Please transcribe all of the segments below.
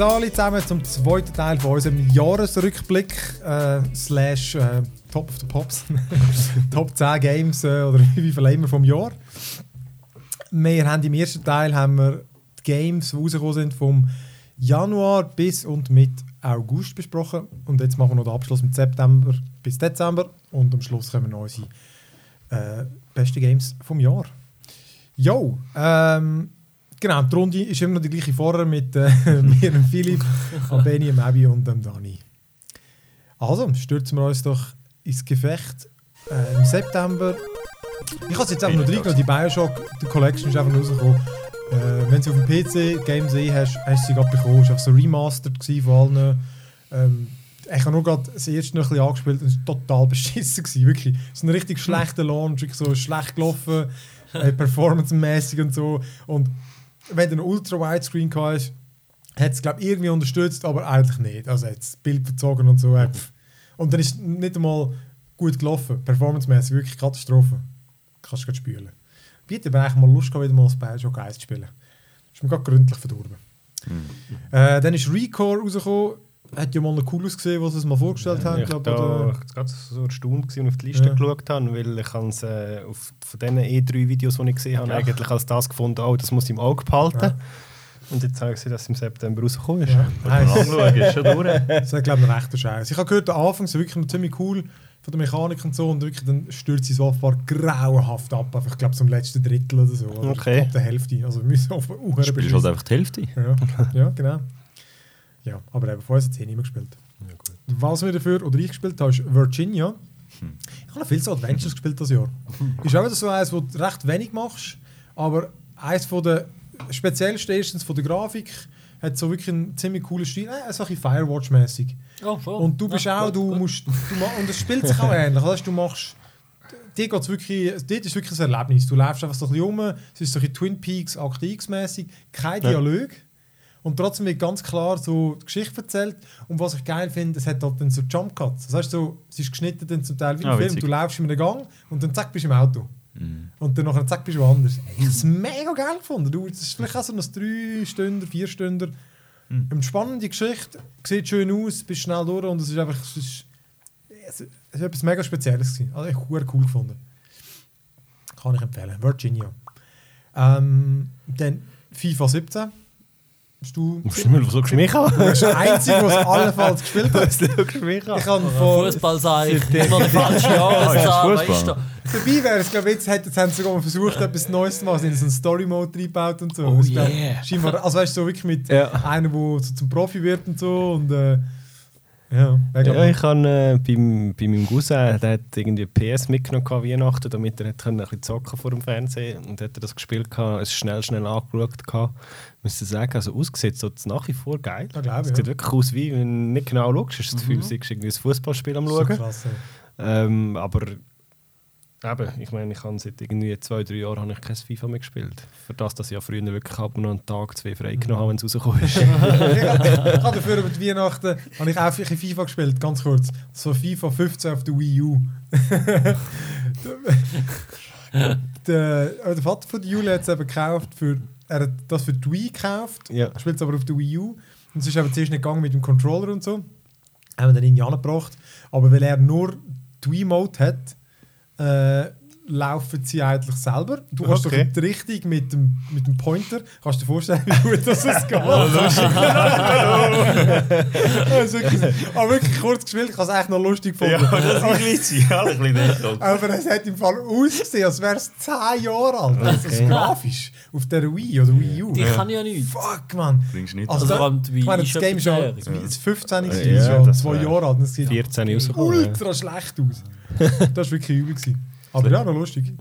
Grüß alle zusammen zum zweiten Teil von unserem Jahresrückblick äh, slash äh, Top of the Pops. Top 10 Games äh, oder wie viel immer vom Jahr. Wir haben im ersten Teil haben wir die Games, die rausgekommen sind vom Januar bis und mit August besprochen. Und jetzt machen wir noch den Abschluss mit September bis Dezember. Und am Schluss kommen unsere äh, besten Games vom Jahr. Jo, ähm, genau, die Runde ist immer noch die gleiche vorher mit äh, mir, dem Philipp, Benny, dem Abby und dem Dani. Also, stürzen wir uns doch ins Gefecht. Äh, Im September. Ich habe es jetzt einfach nur reingenommen, die Bioshock die Collection ist einfach rausgekommen. Äh, wenn du auf dem PC Games E hast, hast du sie gerade bekommen. Es war so remastered von allen. Ähm, ich habe nur gerade das erste noch ein bisschen angespielt und es war total beschissen. Gewesen, wirklich. Es ist ein richtig schlechter Launch, so schlecht gelaufen, äh, performancemäßig und so. Und wenn du einen Ultra-Widescreen hast, hat es glaube irgendwie unterstützt, aber eigentlich nicht. Also hat das Bild verzogen und so. Äh, und dann ist nicht einmal gut gelaufen, performancemäßig wirklich Katastrophe. Kannst du gerade spülen. Bietet mir eigentlich mal Lust, gehabt, wieder mal das Bioshock 1 zu spielen. Ist mir gerade gründlich verdorben. Äh, dann ist Recore rausgekommen. Hat ja mal noch cool ausgesehen, was sie es mal vorgestellt haben. Ich glaub, war oder- gerade so erstaunt gewesen und auf die Liste Ja. geschaut habe, weil ich es äh, auf, von diesen E3-Videos, die ich gesehen habe, eigentlich als das gefunden, oh, das muss ich im Auge behalten. Ja. Und jetzt habe ich dass es im September rausgekommen ist. Ja. Anschauen, ist schon durch. Das ist, glaube ich, ein rechter Scheiß. Ich habe gehört, der Anfang ist wirklich noch ziemlich cool von der Mechanik und so und wirklich dann stürzt sie so offenbar grauenhaft ab. Einfach, ich glaube, so im letzten Drittel oder so. Oder Okay. Ab der Hälfte. Also wir müssen auf uh, Du spielst halt einfach die Hälfte. ja, ja, genau. Ja, aber eben vorher hat es eh nicht mehr gespielt. Was wir dafür oder ich gespielt habe, ist Virginia. Ich habe noch viel so Adventures gespielt das Jahr. Ist auch wieder so eins, wo du recht wenig machst, aber eins von der speziellsten erstens von der Grafik hat so wirklich einen ziemlich coolen Stil, äh, so ein bisschen Firewatch-mäßig. Ja, schon. Und du bist Ja, auch, gut, du gut. musst, du und es spielt sich auch ähnlich. Weißt, du machst, dir geht's wirklich, dort ist wirklich ein Erlebnis. Du läufst einfach so ein bisschen rum, es ist so ein bisschen Twin Peaks, Akt X-mäßig, kein Dialog. Und trotzdem wird ganz klar so die Geschichte erzählt. Und was ich geil finde, es hat halt dann so Jump Cuts. Das heißt so, es ist geschnitten dann zum Teil wie ein Ah, Film. Du läufst in einem Gang und dann zack bist du im Auto. Mhm. Und dann nachher zack bist du woanders. Ich habe es mega geil gefunden. Du, das ist vielleicht auch so ein 3 Stunden, 4 Stunden. Eine spannende Geschichte, sieht schön aus, bist schnell durch und es ist einfach es ist, es ist etwas mega Spezielles gewesen. Also ich habe cool gefunden. Kann ich empfehlen. Virginia. Ähm, dann FIFA 17. Du... Musst du mir so geschmiert haben? Du bist der Einzige, der es allenfalls gespielt hat. so geschmiert Ich habe Oder von... Fußball sage ich immer die falsche Jahreszahl, Fußball. weißt du? Dabei wäre es, glaube ich, jetzt, hat- jetzt haben sie sogar mal versucht, etwas Neues zu machen. Sie haben so einen Story-Mode reingebaut und so. Oh Das ist, glaub, yeah. scheinbar, also weißt du, so wirklich mit Ja. einem, der so zum Profi wird und so. Und, äh, ja, Ja, ich, habe äh, beim, bei meinem Cousin, der hat irgendwie PS mitgenommen Weihnachten, damit er hat können ein bisschen zocken vor dem Fernsehen und hat er das gespielt gehabt, es schnell schnell angeschaut gehabt. Ich müsste sagen, also ausgesehen so es nach wie vor geil. Ja, glaub es sieht ja. wirklich aus wie, wenn du nicht genau schaust, hast du das Gefühl, du bist irgendwie ein Fußballspiel am so schauen. krass. Ja. Ähm, aber eben, ich meine, ich habe seit irgendwie zwei, drei Jahren habe ich kein FIFA mehr gespielt. Für das, dass ich ja früher wirklich ab und einen Tag, zwei frei genommen habe, wenn es rausgekommen ist. ich habe dafür über die Weihnachten habe ich auch ein FIFA gespielt, ganz kurz. So FIFA 15 auf der Wii U. der, äh, der Vater von der Julia hat es eben gekauft, für, er hat das für die Wii gekauft, ja. spielt es aber auf der Wii U. Und es ist aber zuerst nicht gegangen mit dem Controller und so. Haben wir dann irgendwie angebracht. Aber weil er nur die Wii-Mode hat, äh, laufen sie eigentlich selber. Du hast Okay. doch die Richtung mit dem, mit dem Pointer. Kannst du dir vorstellen, wie gut das es geht? Das ist wirklich- aber wirklich kurz gespielt, ich habe es echt noch lustig gefunden. das ist ein ja, ein bisschen nicht. Aber es hat im Fall ausgesehen, als wäre es 10 Jahre alt. Das ist Okay. grafisch. Auf der Wii oder Wii U. Die kann ja nichts. Fuck, man. Bringst nicht. Also, Also da, ich meine, das Game ist ja etwas das jährig. ist 15 Ja, gewesen, ist ja, ja das zwei wär- Jahre alt. Es sieht 14 rausgekommen. ja. ultra schlecht aus. Das war wirklich übel. Gewesen. Aber ja, noch lustig.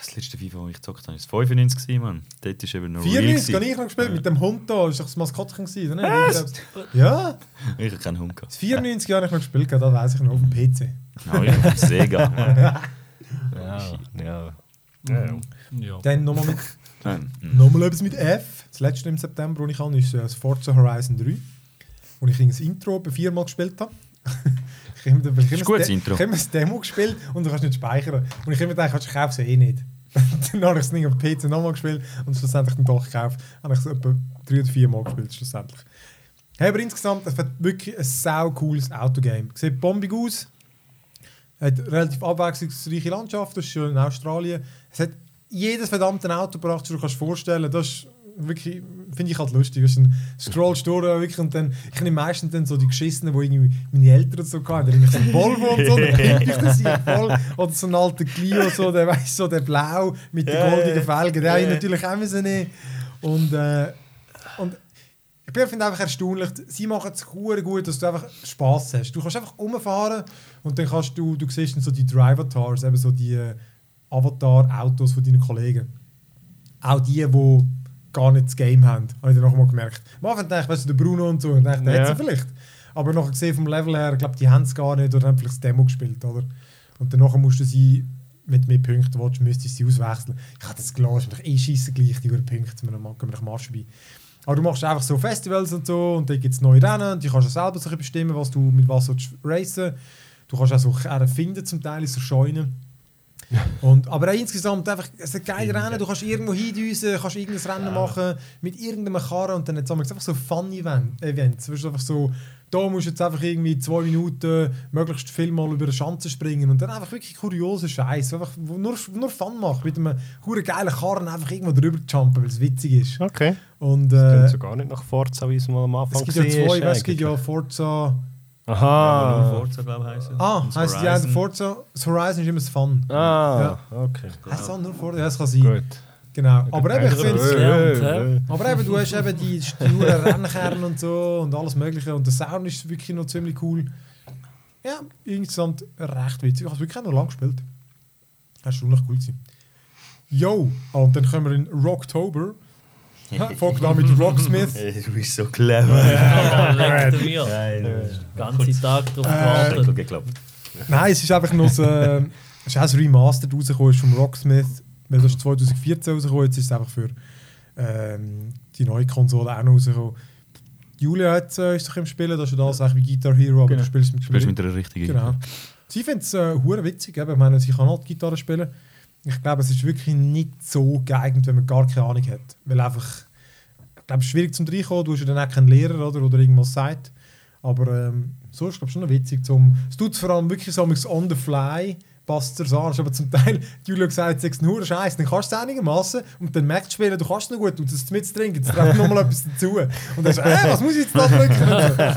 Das letzte FIFA, das ich gezockt habe, war 95 gewesen, Mann. Dort ist eben noch 94 real habe ich noch gespielt, mit dem Hund da. Das war das Maskottchen. oder? Was? Ja, Ich habe keinen Hund gehabt. das 94 habe ich noch gespielt, das weiß ich noch, auf dem PC. Ja, ich habe Sega. Mann. Ja, ja. ja. Ja. Dann nochmal mit Nein. Mhm. Nochmal etwas mit F. Das letzte im September, das ich habe, ist äh, das Forza Horizon 3. Wo ich das Intro viermal gespielt habe. Ich habe immer gutes De- Intro. Ich habe das Demo gespielt und du kannst nicht speichern. Und ich habe immer gedacht, ich kaufe es eh nicht. dann habe ich das Ding auf PC nochmal gespielt und schlussendlich dann doch gekauft. Habe ich es etwa drei oder vier Mal gespielt, schlussendlich. Hey, aber insgesamt, es wird wirklich ein sau cooles Autogame. Sieht bombig aus. Hat relativ abwechslungsreiche Landschaft, das ist schon in Australien. Es hat jedes verdammte Auto gebracht, das du dir kannst vorstellen Das ist wirklich, finde ich halt lustig. Du scrollst durch wirklich, und dann, ich nehme meistens dann so die Geschissenen, die irgendwie meine Eltern so hatten. Dann nehme ich so einen Volvo und so, dann pimp ich das hier voll. Oder so einen alten Clio, so, der, weißt, so der blau mit den goldigen ja. Felgen. Den habe ich natürlich auch müssen nehmen. Und, äh, und ich finde einfach erstaunlich, sie machen es gut, dass du einfach Spass hast. Du kannst einfach rumfahren und dann kannst du, du siehst dann so die Drivatars, eben so die äh, Avatar-Autos von deinen Kollegen. Auch die, die gar nicht das Game haben, habe ich dann noch mal gemerkt. Am Anfang dachte ich, weißt du, der Bruno und so, und dachte, Ja. hat sie vielleicht. Aber nachher gesehen vom Level her, ich glaube, die haben es gar nicht oder haben vielleicht das Demo gespielt, oder? Und danach musst du sie mit mehr Punkten willst, müsstest du sie auswechseln. Ich hatte das gelassen, ich eh scheiße gleich, die Punkte, wir gehen nach Marsch vorbei. Aber du machst einfach so Festivals und so und dann gibt es neue Rennen und du kannst ja selber so bestimmen, was du mit was du racen Du kannst auch so finden zum Teil in so Scheunen. Und, aber auch insgesamt einfach, es ist ein geiles Rennen, du kannst irgendwo hindüsen, kannst irgendein Rennen machen mit irgendeinem Karren und dann hat es einfach so Fun-Events. Weißt du, einfach so, da musst du jetzt einfach irgendwie zwei Minuten möglichst viel mal über eine Schanze springen und dann einfach wirklich kurioser Scheiß, einfach nur, nur Fun macht, mit einem hure geilen Karren einfach irgendwo drüber zu jumpen, weil es witzig ist. Okay. Und Das äh, klingt so gar nicht nach Forza, wie es mal am Anfang es gibt ja war, zwei, es gibt ja. Forza. Aha. Nur Forza, glaube ich, heisst es. Ah, Und heisst die eine Forza? Das Horizon ist immer das Fun. Ah, okay. Heißt es auch nur Forza? Ja, das kann sein. Gut. Genau. Aber eben, ich finde hä? Aber eben, du hast eben die sturen Rennkerne und so und alles mögliche und der Sound ist wirklich noch ziemlich cool. Ja, insgesamt recht witzig. Ich habe es wirklich auch noch lange gespielt. Erstaunlich cool gewesen. Yo, und dann kommen wir in Rocktober. Folgt an mit Rocksmith. Du bist so clever. Oh, leck mir. Nein, Den ganzen Tag drauf Äh, gewartet. gut geklappt. Nein, es ist einfach noch so, äh, es ist auch ein Remastered rausgekommen vom Rocksmith, weil das ist 2014 rausgekommen, jetzt ist es einfach für ähm, die neue Konsole auch noch rausgekommen. Julia hat, äh, ist doch im Spielen, das ist ja das wie Guitar Hero, aber Genau. du spielst mit spielst mit der richtigen. Genau. Sie findet es äh, witzig, eben. ich meine, sie kann halt Gitarre spielen. Ich glaube, es ist wirklich nicht so geeignet, wenn man gar keine Ahnung hat. Weil einfach, ich glaube, es ist schwierig zum Reinkommen, du hast ja dann auch keinen Lehrer oder, oder irgendwas sagt. Aber ähm, so ist es, glaube ich, schon noch witzig. Zum, es tut vor allem wirklich so on the fly, passt es an. Aber zum Teil, die Julia gesagt, es ist nur Scheiß, dann kannst du es einigermaßen und dann merkst du später, du kannst es noch gut und das mit trinken, jetzt trägt nochmal etwas dazu. Und dann so, äh, was muss ich jetzt da drücken?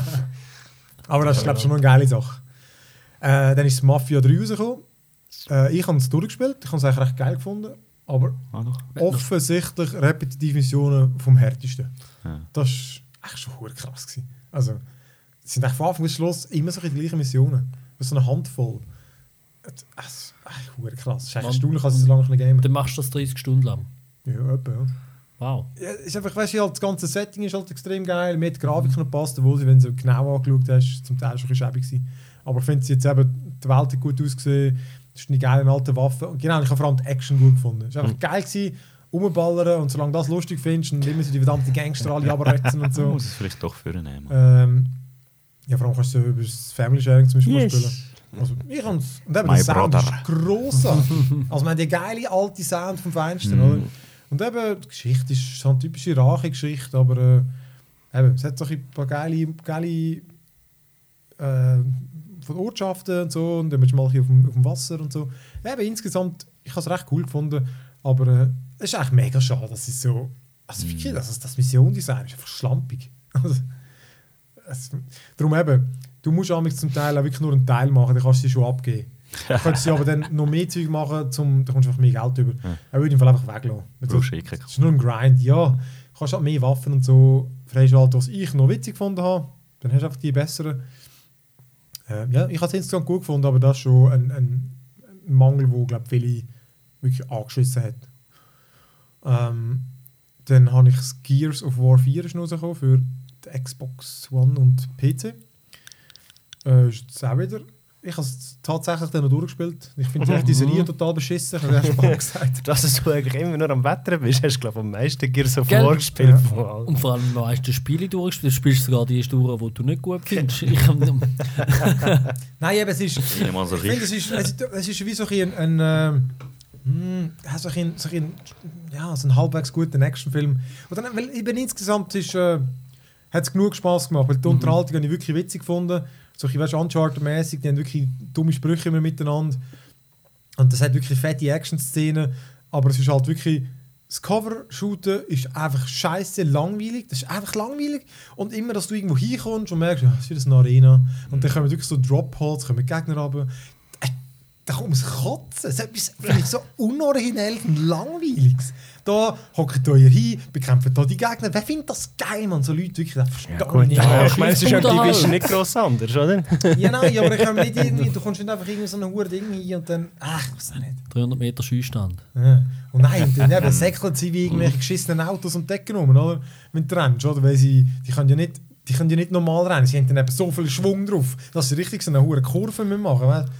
Aber das ist, glaube ich, schon eine geile Sache. Äh, dann ist Mafia 3 rausgekommen. Äh, ich habe es durchgespielt, ich habe es eigentlich recht geil gefunden. Aber Ah, offensichtlich repetitive Missionen vom härtesten. Ja. Das war echt schon krass. Gewesen. Also, es sind eigentlich von Anfang bis Schluss immer so die gleichen Missionen. Das ist so eine Handvoll. Es ist echt krass. Es ist echt erstaunlich, als es so lange nicht gamen. Dann machst du das 30 Stunden lang. Ja, etwa, ja. Wow. Ja, ist einfach, weißt du, halt, das ganze Setting ist halt extrem geil. Die Grafik noch gepasst, obwohl sie, wenn du genau angeschaut hast, zum Teil schon ein bisschen schäbig. Aber ich finde sie jetzt eben, die Welt hat gut ausgesehen, es ist eine geile alte Waffe. Und genau, ich habe vor allem die Action gut gefunden. Es war einfach geil gewesen, rumballern und solange du das lustig findest und immer so die verdammten Gangster alle abretzen und so. muss es vielleicht doch für nehmen. Ähm, ja, vor allem kannst du über das Family Sharing zum Beispiel spielen. Also, ich kann's. Und eben, My der Sound brother. ist grossartig. also, man hat die geile alte Sound vom Feinsten, oder? Und eben, die Geschichte ist so eine typische Rache-Geschichte, aber äh, eben, es hat so ein paar geile, geile äh, von Ortschaften und so, und dann bist du mal hier auf dem, auf dem Wasser und so. Eben, insgesamt, ich habe es recht cool gefunden, aber äh, es ist eigentlich mega schade, dass es so, also wirklich, das, das Mission-Design ist einfach schlampig. Also, es, darum eben, du musst amigs zum Teil auch wirklich nur einen Teil machen, dann kannst du sie schon abgeben. Du könntest sie aber dann noch mehr Zeug machen, zum, dann kommst du einfach mehr Geld über. Ja. Er würde im Fall einfach weglassen. Das ist nur ein Grind, ja. Du kannst halt mehr Waffen und so freischalten, was ich noch witzig gefunden habe. Dann hast du einfach die besseren. Äh, ja, ich habe es insgesamt gut gefunden, aber das ist schon ein, ein, Mangel, wo glaube viele wirklich angeschissen hat. Ähm, dann habe ich das Gears of War 4 ist noch rausgekommen für die Xbox One und PC. Äh, ist das auch wieder. Ich habe es tatsächlich dann noch durchgespielt. Ich finde echt die Serie total beschissen. Ich habe gesagt. Dass du eigentlich immer nur am Wetter bist, hast du glaube am meisten Gears of Gell? War gespielt. Ja. Und vor allem am meisten Spiele durchgespielt. Du spielst sogar die durch, die du nicht gut findest. Ich hab, Nein, eben, es ist. So Ich finde, es ist, es ist, es ist wie so ein, ein, ein, hm, ja, so ein, so ein, ja, so ein halbwegs guter Actionfilm. Und dann, weil eben insgesamt ist, äh, hat es genug Spaß gemacht, weil die Unterhaltung habe ich wirklich witzig gefunden. So, ich weißt, Uncharted-mäßig, die haben wirklich dumme Sprüche immer miteinander. Und das hat wirklich fette Action-Szenen, aber es ist halt wirklich. Das Cover-Shooten ist einfach scheiße langweilig. Das ist einfach langweilig. Und immer, dass du irgendwo hinkommst und merkst, es ist wieder eine Arena. Und dann kommen wirklich so Drop-Holes, kommen Gegner runter. Äh, Da kommt es kotzen. Es ist etwas so unoriginell und langweiliges. Da hockt ihr hin, bekämpft hier die Gegner. Wer findet das geil, man? So Leute wirklich, das verstehe Gut, ich nicht. ja, ich meine, es ist ja Computer Division halt. nicht gross anders, oder? Ja, nein, aber ich kann nicht irgendwie, du kommst nicht einfach irgendwie so ein hohes Ding hin und dann, ach, ich weiß auch nicht. 300 Meter Schießstand. Ja. Und nein, und dann eben säckeln sie wie irgendwelche geschissenen Autos und Decken rum, oder? Wenn du rennst, oder? Weil sie, die können ja nicht, die können ja nicht normal rennen, sie haben dann eben so viel Schwung drauf, dass sie richtig so eine hohe Kurve machen müssen.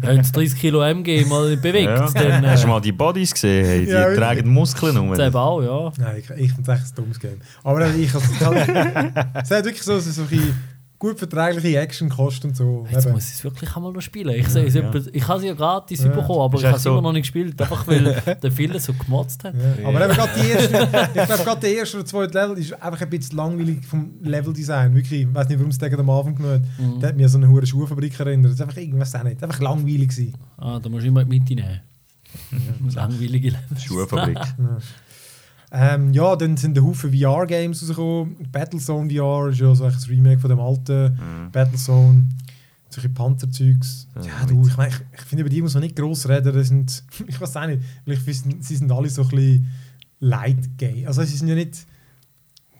Wenn es 30 Kilo MG mal bewegt, Ja. dann Hast du äh, mal die Bodies gesehen? Hey, die Ja, tragen Muskeln um. das eben auch, ja. nein, ich, ich finde es echt ein dummes Game. Aber ich, also, es hat- wirklich so, so ein bisschen gut verträgliche Action kostet und so. Jetzt Eben. muss ich es wirklich einmal noch spielen. Ich, sehe es ja. etwa- ich habe sie ja gratis Ja. bekommen, aber Ist ich habe es so. immer noch nicht gespielt, einfach weil der viele so gemotzt hat. Ja. Aber eben gerade die erste, ich glaube, gerade der erste oder zweite Level ist einfach ein bisschen langweilig vom Leveldesign. Wirklich, ich weiß nicht, warum es den am Anfang genommen hat. Mhm. Der hat mich an so eine hohe Schuhfabrik erinnert. Das ist einfach irgendwas auch nicht. Einfach langweilig gewesen. Ah, da musst du immer mit nehmen. Langweilige Level. Schuhfabrik. Ja. Ähm, ja, dann sind ein Haufen VR-Games rausgekommen. Battlezone VR ist ja so ein Remake von dem alten Mhm. Battlezone. Solche Panzerzeugs. Ja, Ja, du, ich, mein, ich, ich finde, über die muss man nicht gross reden. Das sind, ich weiß auch nicht, weil ich finde, sie sind alle so ein bisschen light Game. Also sie sind ja nicht...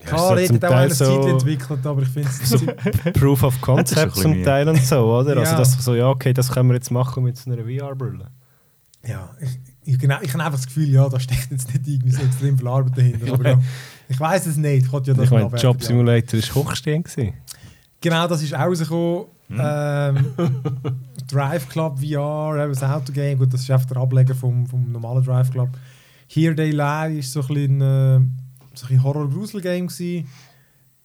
Ja, Klar, hätten zum auch eine so- Zeit entwickelt, aber ich finde es... Proof of Hat Concept zum. Teil und so, oder? Also, Ja. dass so, ja, okay, das können wir jetzt machen mit so einer VR-Brille. ja, ich, genau, ich habe einfach das Gefühl, ja, da steckt jetzt nicht irgendwie so extrem viel Arbeit dahinter. Aber ja, ich weiß es nicht. Ich, ja das Ich meine, abwerten, Job ja. Simulator war hochstehend. gewesen. Genau, das ist auch rausgekommen. Ähm, Drive Club VR, eben das Autogame, gut, das ist einfach der Ableger vom, vom normalen Drive Club. Here They Lie ist so ein bisschen, äh, so ein bisschen Horror-Grusel-Game.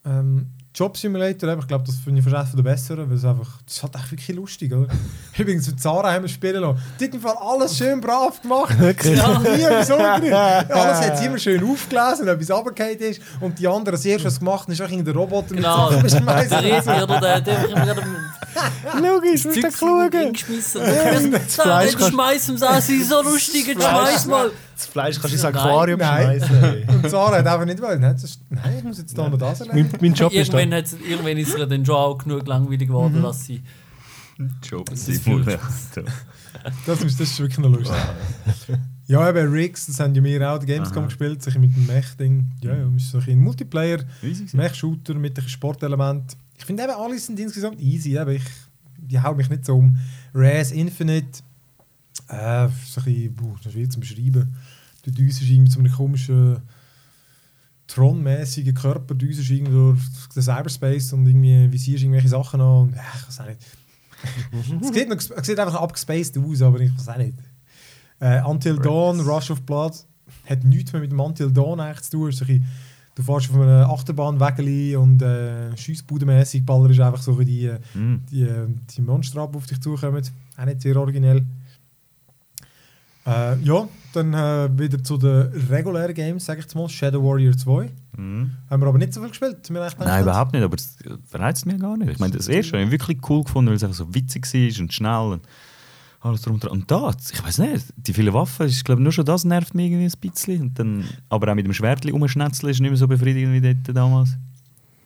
Ähm, Job Simulator, ich glaube, das finde ich fast eines der besseren, weil es einfach, das ist halt echt wirklich lustig, oder? Übrigens, mit Zara haben wir spielen lassen. Die Fall alles schön brav gemacht. Wirklich? Ja, nie etwas. Alles hat sie immer schön aufgelesen, wenn etwas runtergefallen ist. Und die anderen, das erste, was sie gemacht haben, ist auch irgendein Roboter Genau. mit Sachen Der. Resi oder der, der hat immer gerade Logisch, musst du schauen. hingeschmissen. das Fleisch Jetzt kannst- schmeiß ihm das, sie so lustig, schmeiß mal. Das Fleisch kannst du ins. Aquarium Nein. schmeißen. Und Sarah hat einfach nicht wollen. Nein, ist, nein ich muss jetzt da noch das mein, erleben. mein Job ist da. Irgendwann, hat's- irgendwann ist er dann schon auch genug langweilig geworden, dass sie. Job ist Simulator. Das ist, das ist wirklich noch lustig. Ja, eben Riggs, das haben ja wir auch, die Gamescom Aha. gespielt, sich mit dem Mech-Ding. Ja, ja, ist so ein Multiplayer. Mech-Shooter mit einem Sportelement. Ich finde eben, alle sind insgesamt easy. Eben. Ich, die hauen mich nicht so um. Res Infinite, äh, so ein bisschen, das ist schwierig zu beschreiben. Die Düse ist irgendwie so einem komischen Tron-mäßigen Körper, die Düse ist irgendwie durch den Cyberspace und irgendwie visierst irgendwelche Sachen an. Und, ja, ich weiß auch nicht. es, sieht noch, es sieht einfach abgespaced aus, aber ich weiß auch nicht. Äh, Until Dawn, Rush of Blood, hat nichts mehr mit dem Until Dawn eigentlich zu tun. Ist so ein bisschen- Du fährst auf einer Achterbahnwägeli und äh, schiessbudenmässig Baller ist einfach so die, äh, Mhm. die, äh, die Monster ab, die auf dich zukommen. Auch nicht sehr originell. Äh, ja, dann äh, wieder zu den regulären Games, sage ich jetzt mal. Shadow Warrior 2. Mhm. Haben wir aber nicht so viel gespielt. Nein, überhaupt nicht, aber es verreizt mich gar nicht. Ich meine, das erste habe ich wirklich cool gefunden, weil es einfach so witzig war und schnell und alles drunter. Und da, ich weiß nicht, die vielen Waffen, ich glaube nur schon das nervt mich irgendwie ein bisschen. Und dann, aber auch mit dem Schwertli umschnetzeln ist nicht mehr so befriedigend wie dort damals.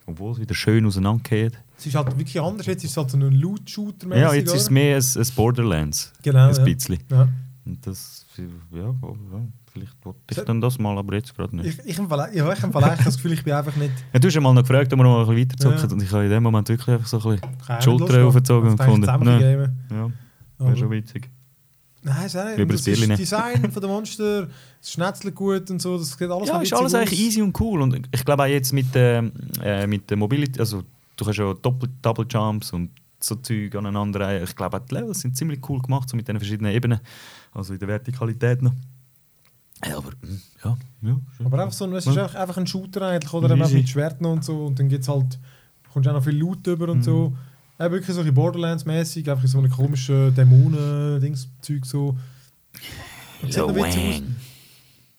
Obwohl es wieder schön auseinandergeht. Es ist halt wirklich anders. Jetzt ist es halt so ein Loot-Shooter. Ja, jetzt ist es mehr ein, ein Borderlands. Genau. ein ja. bisschen. Ja. Das, ja, vielleicht wollte ich dann das mal, aber jetzt gerade nicht. Ich, ich, Fall- ja, ich habe vielleicht das Gefühl, ich bin einfach nicht. Ja, du hast ja mal noch gefragt, ob wir noch ein bisschen weiterzocken. Ja. Und ich habe in dem Moment wirklich einfach so ein bisschen die Schulter aufgezogen und Ich dachte, gefunden. Nein, ja, wäre schon witzig. Nein, ist nicht. Und das ist. Design von den Monster, das Schnetzelt gut und so, das sieht alles Ja, ist alles aus. eigentlich easy und cool. Und ich glaube auch jetzt mit, ähm, äh, mit der Mobility, also du kannst ja Doppel Double Jumps und so Zeug aneinander. reihen. Ich glaube auch die Levels sind ziemlich cool gemacht, so mit den verschiedenen Ebenen. Also in der Vertikalität noch. Ja, aber mm, ja, ja. Aber einfach so, ein- es ist Ja. einfach, ein Shooter eigentlich, oder? Easy. mit Schwerten und so und dann gibt es halt, kommst du auch noch viel Loot über und Mhm. so. Ja, wirklich so ein bisschen Borderlands-mäßig, einfach so eine komische Dämonen-Dings-Zeug so. Und sieht noch witzig aus.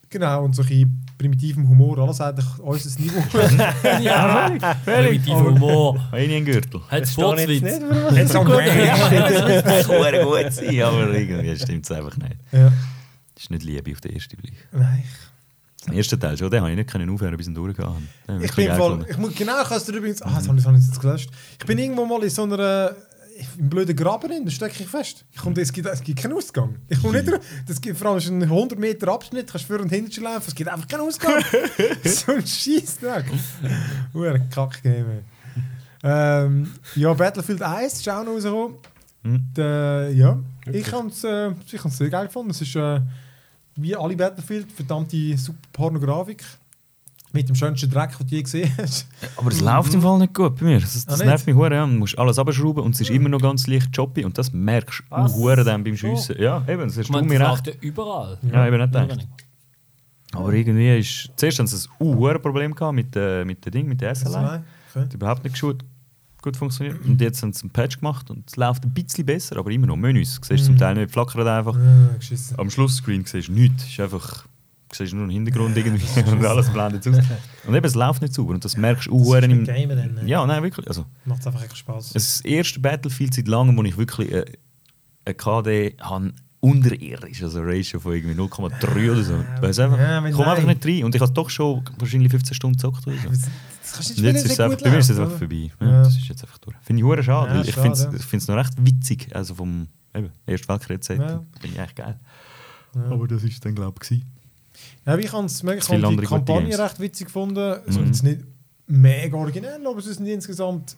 Genau, und so ein bisschen primitivem Humor, alles eigentlich unser Niveau. ja, primitiv Humor. Habe ich Gürtel. Hat warum- Jetzt am Das kann gut sein, aber irgendwie stimmt es einfach nicht. ja. Das ist nicht Liebe auf den ersten Blick. Nein, Den ersten Teil schon, den habe ich nicht können aufhören bis ich ihn durchgegangen habe. Ich bin gefunden. ich muss, genau, ich habe es dir übrigens, ah, das habe ich, das habe ich jetzt gelöscht. Ich bin irgendwo mal in so einer, im blöden Graben drin, da stecke ich fest. Ich komme, es, gibt, es gibt keinen Ausgang. Ich komme nicht raus. Das gibt, vor allem ist ein 100 Meter Abschnitt, kannst vor und hinter laufen, es gibt einfach keinen Ausgang. so ein Scheissdreck. Uhr Kack-Game. Ähm, ja, Battlefield 1 ist auch noch rausgekommen. Hm. Der, ja, ich habe es äh, ich sehr geil gefunden. Es ist äh, wie alle Battlefield, verdammte super Pornografik. Mit dem schönsten Dreck, den du je gesehen hast. Aber es läuft im Fall nicht gut bei mir. Das, Ah, das nicht? nervt mich hure. Ja. Du musst alles abschrauben und es ist immer noch ganz leicht choppy und das merkst du hure dann beim. Schiessen. Ja, eben, das meine, mir recht. läuft ja überall. Ja, eben nicht Ja, gedacht. Aber irgendwie ist... Zuerst haben sie ein uh, Problem gehabt mit, äh, mit dem Ding, mit der SLI. Nein, okay. hat überhaupt nicht gut, gut funktioniert. Und jetzt haben sie einen Patch gemacht und es läuft ein bisschen besser, aber immer noch Menüs. Du siehst zum Teil nicht, flackert einfach. Ah, geschissen. Am Schlussscreen siehst du nichts. Ist einfach... Du siehst nur einen Hintergrund irgendwie und alles blendet aus. Und eben, es läuft nicht sauber und das merkst du ist im... mit Gamen dann, ne? Ja, nein, wirklich. Also, Macht einfach echt Spaß. es ist das erste Battlefield seit langem, wo ich wirklich äh, eine KD habe unterirdisch, also eine Ratio von irgendwie 0,3 oder so. Es einfach, ja, ich komme einfach nicht rein und ich habe doch schon wahrscheinlich 15 Stunden gezockt oder so. Das kannst du Und jetzt ist es einfach, bei mir ist es einfach vorbei. Ja, Ja. Das ist jetzt einfach durch. Finde ich hure schade, Ja, weil ich finde es noch recht witzig, also vom eben, Ersten Weltkrieg Zeit. Ja. Finde ich echt geil. Ja. Aber das ist dann glaube ich. Ja, ich habe ich die Kampagne recht witzig gefunden. Es Mhm. ist nicht mega originell, aber es ist insgesamt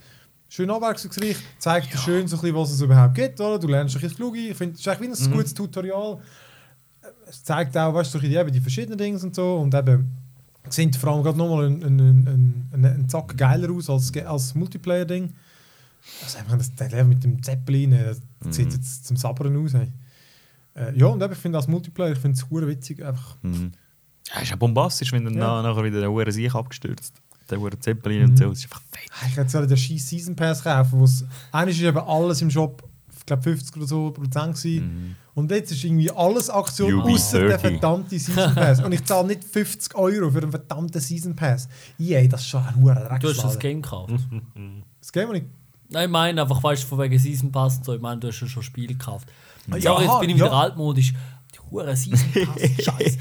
schön abwechslungsreich. Zeigt dir schön, so ein bisschen, was es überhaupt gibt. Oder? Du lernst ein bisschen Flug. Ich finde, es ist eigentlich wie ein Mhm. gutes Tutorial. Es zeigt auch, weißt du, so bisschen eben die verschiedenen Dinge und so. Und eben sind vor allem gerade nochmal ein, ein, ein, ein, ein Zack geiler aus als, als Multiplayer-Ding. Also einfach das, das Level mit dem Zeppelin, äh, das Mhm. sieht jetzt zum Sabbern aus. Hey. Äh, ja, und eben, ich finde als Multiplayer, ich finde es hure witzig. Einfach, Mhm. Ja, ist ja bombastisch, wenn dann Ja. na- nachher wieder der Hure sich abgestürzt. Der Hure Zeppelin Mhm. und so. Das ist einfach fett. Ich hätte sollen den scheiß Season Pass kaufen, wo es eigentlich ist eben alles im Shop, ich glaube 50 oder so Prozent gewesen. Mhm. Und jetzt ist irgendwie alles Aktion außer der 30. verdammte Season Pass. Und ich zahle nicht 50 Euro für einen verdammten Season Pass. Yeah, das ist schon ein hoher Du hast das. Game gekauft. Das Game, das ich... Nein, ich meine einfach, weißt du, von wegen Season Pass und so. Ich meine, du hast ja schon Spiele gekauft. Ja, Ja, jetzt bin ich ja. wieder altmodisch. Die hure Season Pass, Scheiße.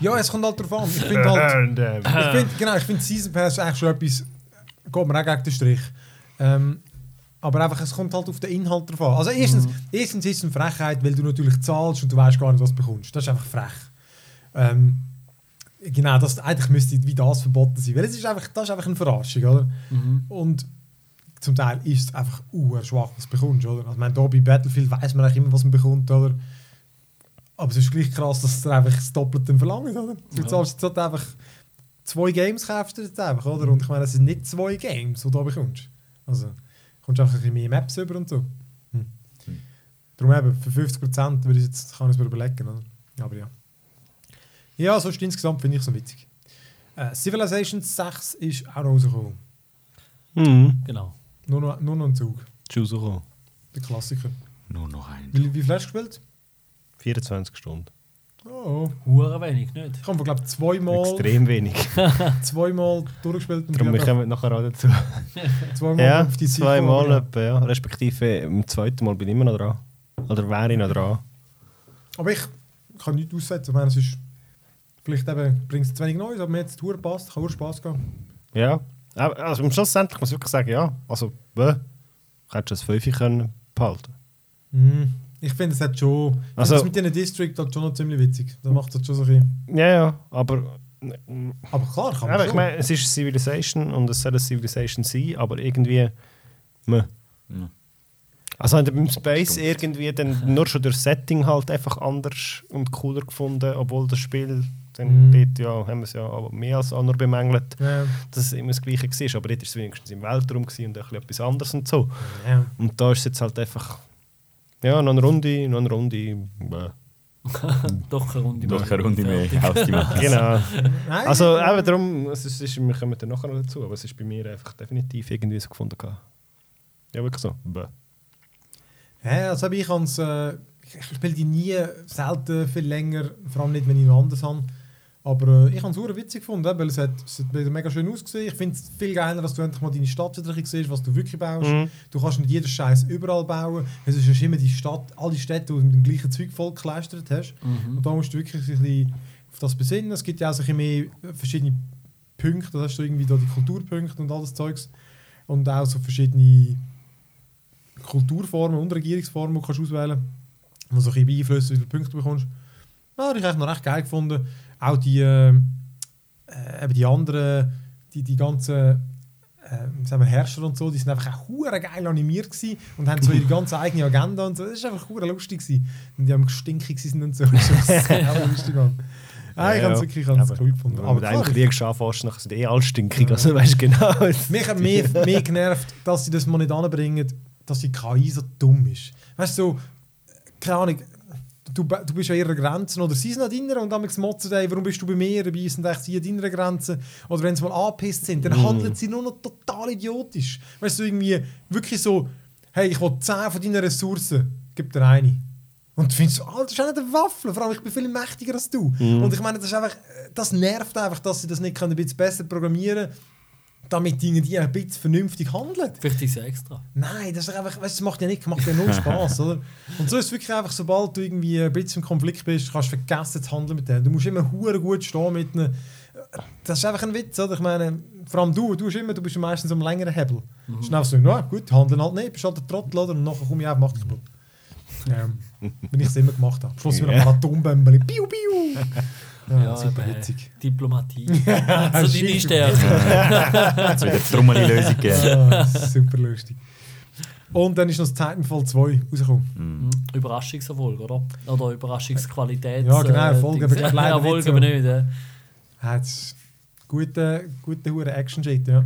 Ja, es kommt halt drauf an. Ich finde halt... Ähm, Ich find, genau, ich finde Season Pass eigentlich schon etwas... Geht mir auch gegen den Strich. Ähm, aber einfach, es kommt halt auf den Inhalt drauf an. Also erstens, erstens ist es eine Frechheit, weil du natürlich zahlst und du weißt gar nicht, was du bekommst. Das ist einfach frech. Ähm, genau, das, eigentlich müsste wie das verboten sein. Weil es ist einfach, das ist einfach eine Verarschung, oder? Mhm. Und zum Teil ist es einfach schwach, was du bekommst, oder? Also, ich meine, hier bei Battlefield weiß man eigentlich immer, was man bekommt, oder? Aber es ist gleich krass, dass sie einfach das Doppelte verlangen, oder? Du Ja. zahlst jetzt halt einfach zwei Games, kaufst du jetzt einfach, oder? Und ich meine, es sind nicht zwei Games, die du da bekommst. Also, du kommst einfach ein bisschen mehr Maps über und so. Hm. Darum eben, für 50% würde ich jetzt, kann ich es mir überlegen, oder? Aber ja. Ja, sonst insgesamt finde ich es so witzig. Äh, Civilization 6 ist auch noch rausgekommen. Mhm. Genau. Nur noch, nur noch ein Zug. Rausgekommen. Der Klassiker. Nur noch ein. Wie, wie viel hast du gespielt? 24 Stunden. Oh, Hure wenig, nicht? ich habe, glaube ich, zweimal, Extrem wenig. zweimal durchgespielt und Darum wir kommen nachher auch dazu. zweimal Ja, auf die Ziel zweimal etwa, ja. Respektive im zweiten Mal bin ich immer noch dran. Oder wäre ich noch dran. Aber ich kann nichts aussetzen. Ich meine, es ist, vielleicht eben, bringt es zu wenig Neues, aber mir hat es Tour passt. Kann auch Spass gehen. Ja. Aber Also, am schlussendlich muss ich wirklich sagen, ja. Also, bäh. Hättest du das 5 können behalten Mhm. Ich finde, es hat schon. Ich Also- das mit diesen District hat schon noch ziemlich witzig. Das macht das schon so ein bisschen. Ja, ja. Aber, Aber klar, kann man aber ich schon. meine, es ist Civilization und es soll eine Civilization sein, aber irgendwie. Meh. Ja. Also haben beim Space irgendwie dann nur schon durch Setting halt einfach anders und cooler gefunden, obwohl das Spiel dann Mhm. dort ja, haben wir es ja aber mehr als nur bemängelt, ja. dass es immer das Gleiche war. Aber dort war es wenigstens im Weltraum und ein bisschen etwas anderes und so. Ja. Und da ist es jetzt halt einfach, ja, noch eine Runde, noch eine Runde. bäh. Doch eine Runde Doch eine Runde mehr. Haus die Maus. Genau. Also eben darum, es ist, es ist, wir kommen dann nachher noch dazu, aber es ist bei mir einfach definitiv irgendwie so gefunden. gehabt. Ja, wirklich so. Bäh. Ja, also ich, äh, ich ich spiele die nie, selten viel länger, vor allem nicht, wenn ich noch anders habe. Aber äh, ich habe es super witzig gefunden, weil es hat, es hat mega schön ausgesehen. Ich finde es viel geiler, dass du endlich mal deine Stadt wieder siehst, was du wirklich baust. Mhm. Du kannst nicht jeden Scheiß überall bauen. Es ist ja immer die Stadt, alle Städte, die du mit dem gleichen Zeug voll hast. Mhm. Und da musst du wirklich ein bisschen auf das besinnen. Es gibt ja auch so ein bisschen mehr verschiedene Punkte. Da hast du irgendwie da die Kulturpunkte und alles Zeugs. Und auch so verschiedene Kulturformen und Regierungsformen, die du kannst auswählen kannst. Die so ein bisschen beeinflussen, wie viele Punkte du bekommst. Ja, das habe ich eigentlich noch recht geil gefunden. Auch die, äh, eben die anderen, die, die ganzen äh, sagen wir Herrscher und so, die sind einfach auch hure geil animiert gewesen und haben so ihre ganze eigene Agenda und so. Das ist einfach hure lustig gewesen. Und die haben stinkig sind und so. Das ist lustig, Mann. Ah, ich Ja, habe es wirklich ganz cool gefunden. Aber Aber klar, du einen Krieg schaffst, dann sind eh alle stinkig. Also weißt du genau. mich hat mehr, mehr genervt, dass sie das mal nicht anbringen, dass die KI so dumm ist. Weißt du, so, keine Ahnung, du, du bist an ihrer Grenze oder sie sind an deiner und dann motzen sie, warum bist du bei mir, dabei sind sie an deiner Grenze. Oder wenn sie mal angepisst sind, dann handeln sie nur noch total idiotisch. Weißt du, irgendwie wirklich so, hey, ich will 10 von deinen Ressourcen, gib dir eine. Und du findest so, Alter, das ist auch nicht eine Waffe, vor allem ich bin viel mächtiger als du. Und ich meine, das, ist einfach, das nervt einfach, dass sie das nicht können, ein bisschen besser programmieren können, damit die irgendwie ein bisschen vernünftig handeln. Vielleicht ist es extra. Nein, das, ist einfach, weißt, das macht ja nicht, macht ja null Spaß, oder? Und so ist es wirklich einfach, sobald du irgendwie ein bisschen im Konflikt bist, kannst du vergessen zu handeln mit denen. Du musst immer hure gut stehen mit einem. Das ist einfach ein Witz, oder? Ich meine, vor allem du, du, hast immer, du bist meistens am längeren Hebel. Mhm. einfach so, na gut, handeln halt nicht, bist halt der Trottel, oder? Und nachher komme ich auf, mach dich kaputt. Ähm, wenn ich es immer gemacht habe. Am Schluss wieder ein paar Atombomben. Piu, piu. Ja, super witzig. Diplomatie. so deine Schick. Stärke. Es wird eine Trommeli-Lösung geben. Ah, super lustig. Und dann ist noch das Titanfall 2 rausgekommen. Mhm. Überraschungserfolg, oder? Oder Überraschungsqualität. Ja, genau, Erfolg, aber ich glaube leider Erfolg, nicht so. aber nicht. Ja. Hat gute, gute Action-Shit, ja.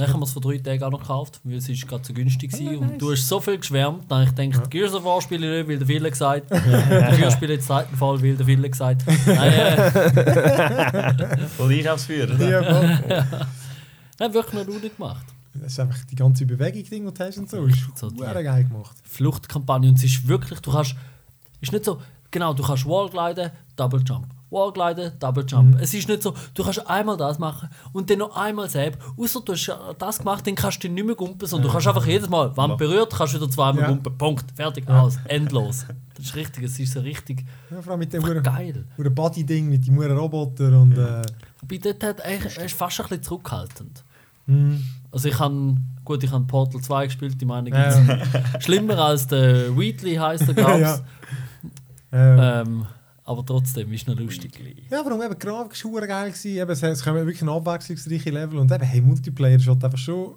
Dann haben wir es vor drei Tagen auch noch gekauft, weil es ist gerade so günstig war. Und du hast so viel geschwärmt, dann habe ich gedacht, Gears of War spiele ich nicht, weil der Wille gesagt Dafür spiele ich jetzt Titanfall, weil der Wille gesagt Nein, äh, Voll Einkaufsführer, oder? Ja, voll. nein, wirklich noch Laune gemacht. Das ist einfach die ganze Bewegung, die du hast und so. Ist So geil gemacht. Fluchtkampagne und es ist wirklich, du kannst, ist nicht so, genau, du kannst Wallgliden, Double Jump. Wallgliden, Double Jump. Es ist nicht so, du kannst einmal das machen und dann noch einmal selbst. Außer du hast das gemacht, dann kannst du nicht mehr gumpen, sondern du kannst einfach jedes Mal, Wand berührt, kannst wieder zweimal Ja. gumpen. Punkt. Fertig, aus. Endlos. Das ist richtig, es ist so richtig Ja, vor allem mit dem hure geil. hure Body-Ding, mit dem hure Roboter und äh, Wobei dort hat eigentlich, er ist fast ein bisschen zurückhaltend. hm, Also ich habe, gut, ich habe Portal 2 gespielt, ich meine, Ja. schlimmer als der Wheatley heisst er, glaube ich. ja. Äh, Ähm, aber trotzdem ist noch lustig. Ja, warum eben Grafik war hure geil gewesen. Eben, es, es kommen wirklich abwechslungsreiche Level und eben, hey, Multiplayer ist halt einfach schon...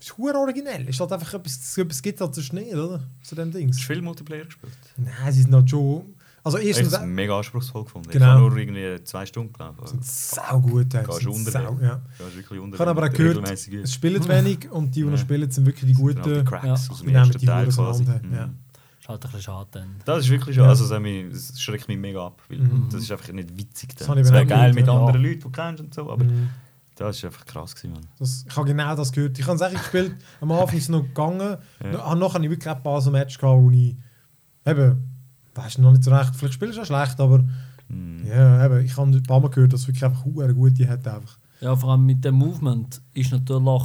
Es ist hure originell. Es ist halt einfach etwas, etwas gibt halt sonst nicht, oder? Zu dem Dings. Hast du viel Multiplayer gespielt? Nein, sie sind halt schon... Also Ich habe es mega anspruchsvoll gefunden. Genau. Ich habe nur irgendwie zwei Stunden gelaufen. Also, Sau gut. ja. Gehst Sind unter, sau, ja. Wirklich unter Ich habe aber auch gehört, es spielen wenig und die, die noch Ja. spielen, sind wirklich die sind halt die guten. Cracks Ja. aus dem Die nehmen ersten Teil quasi. auseinander, Mhm. ja. Ist halt ein bisschen schade dann. Das ist wirklich schon, Ja. also das, mich- das schreckt mich mega ab, weil Mhm. das ist einfach nicht witzig. Das Dann. ich Es wäre geil mit ja. anderen Leuten, die du kennst und so, aber Mhm. das ist einfach krass gewesen, Mann. Das, ich habe genau das gehört. Ich habe es eigentlich gespielt, am Anfang ist es noch gegangen. Ja. Ja. Nachher habe ich wirklich ein paar so Match gehabt, wo ich eben, weißt du noch nicht so recht, vielleicht spielst du auch schlecht, aber Mhm. ja, eben, ich habe ein paar Mal gehört, dass es wirklich einfach hure gute hat. Einfach. Ja, vor allem mit dem Movement ist natürlich.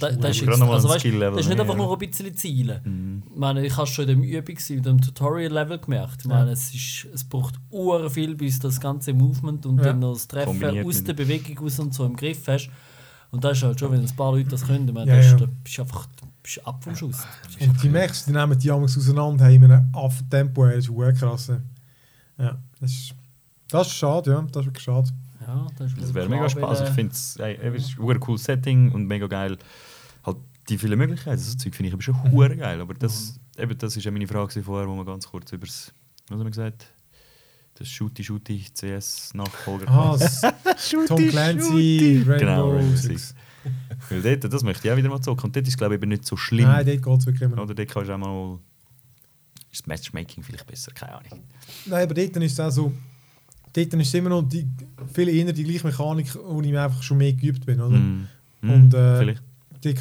Da, das ist, jetzt, also ein weißt, das ist nicht mehr, einfach nur ein bisschen zielen. Mhm. Ich meine, ich habe es schon in dem Übung, in dem Tutorial-Level gemerkt. Ich meine, es, ist, es braucht uhr viel, bis das ganze Movement und Ja. dann noch das Treffen Kombiniert aus der Bewegung aus und so im Griff hast. Und das ist halt schon, wenn ein paar Leute das können, ich meine, Ja, das ist, ja. da bist du einfach bist ab vom Schuss. Und die merkst, die nehmen die Amis auseinander, haben in einem Affentempo, das ist hure krass. Ja, das ist, das ist schade, ja, das ist wirklich schade. Ja, das ist Das wäre mega Spaß. Also äh, ich finde es ist ein cooles Setting und mega geil. Die vielen Möglichkeiten. Das Zeug finde ich eben schon Mhm. geil. Aber das, eben, das ist ja meine Frage vorher, wo wir ganz kurz über das, was haben wir gesagt? Das Shooty Shooty CS Nachfolger. Ah, Tom Clancy, Rainbow Genau, Rainbow Six. Six. Weil dort, das möchte ich auch wieder mal zocken. Und dort ist es glaube ich eben nicht so schlimm. Nein, dort geht es wirklich immer. Oder dort kannst du auch mal... Ist das Matchmaking vielleicht besser? Keine Ahnung. Nein, aber dort ist es auch so, dort ist es immer noch die, viel eher die gleiche Mechanik, wo ich mir einfach schon mehr geübt bin, oder? Mhm. Mhm, Und, äh, vielleicht. Die,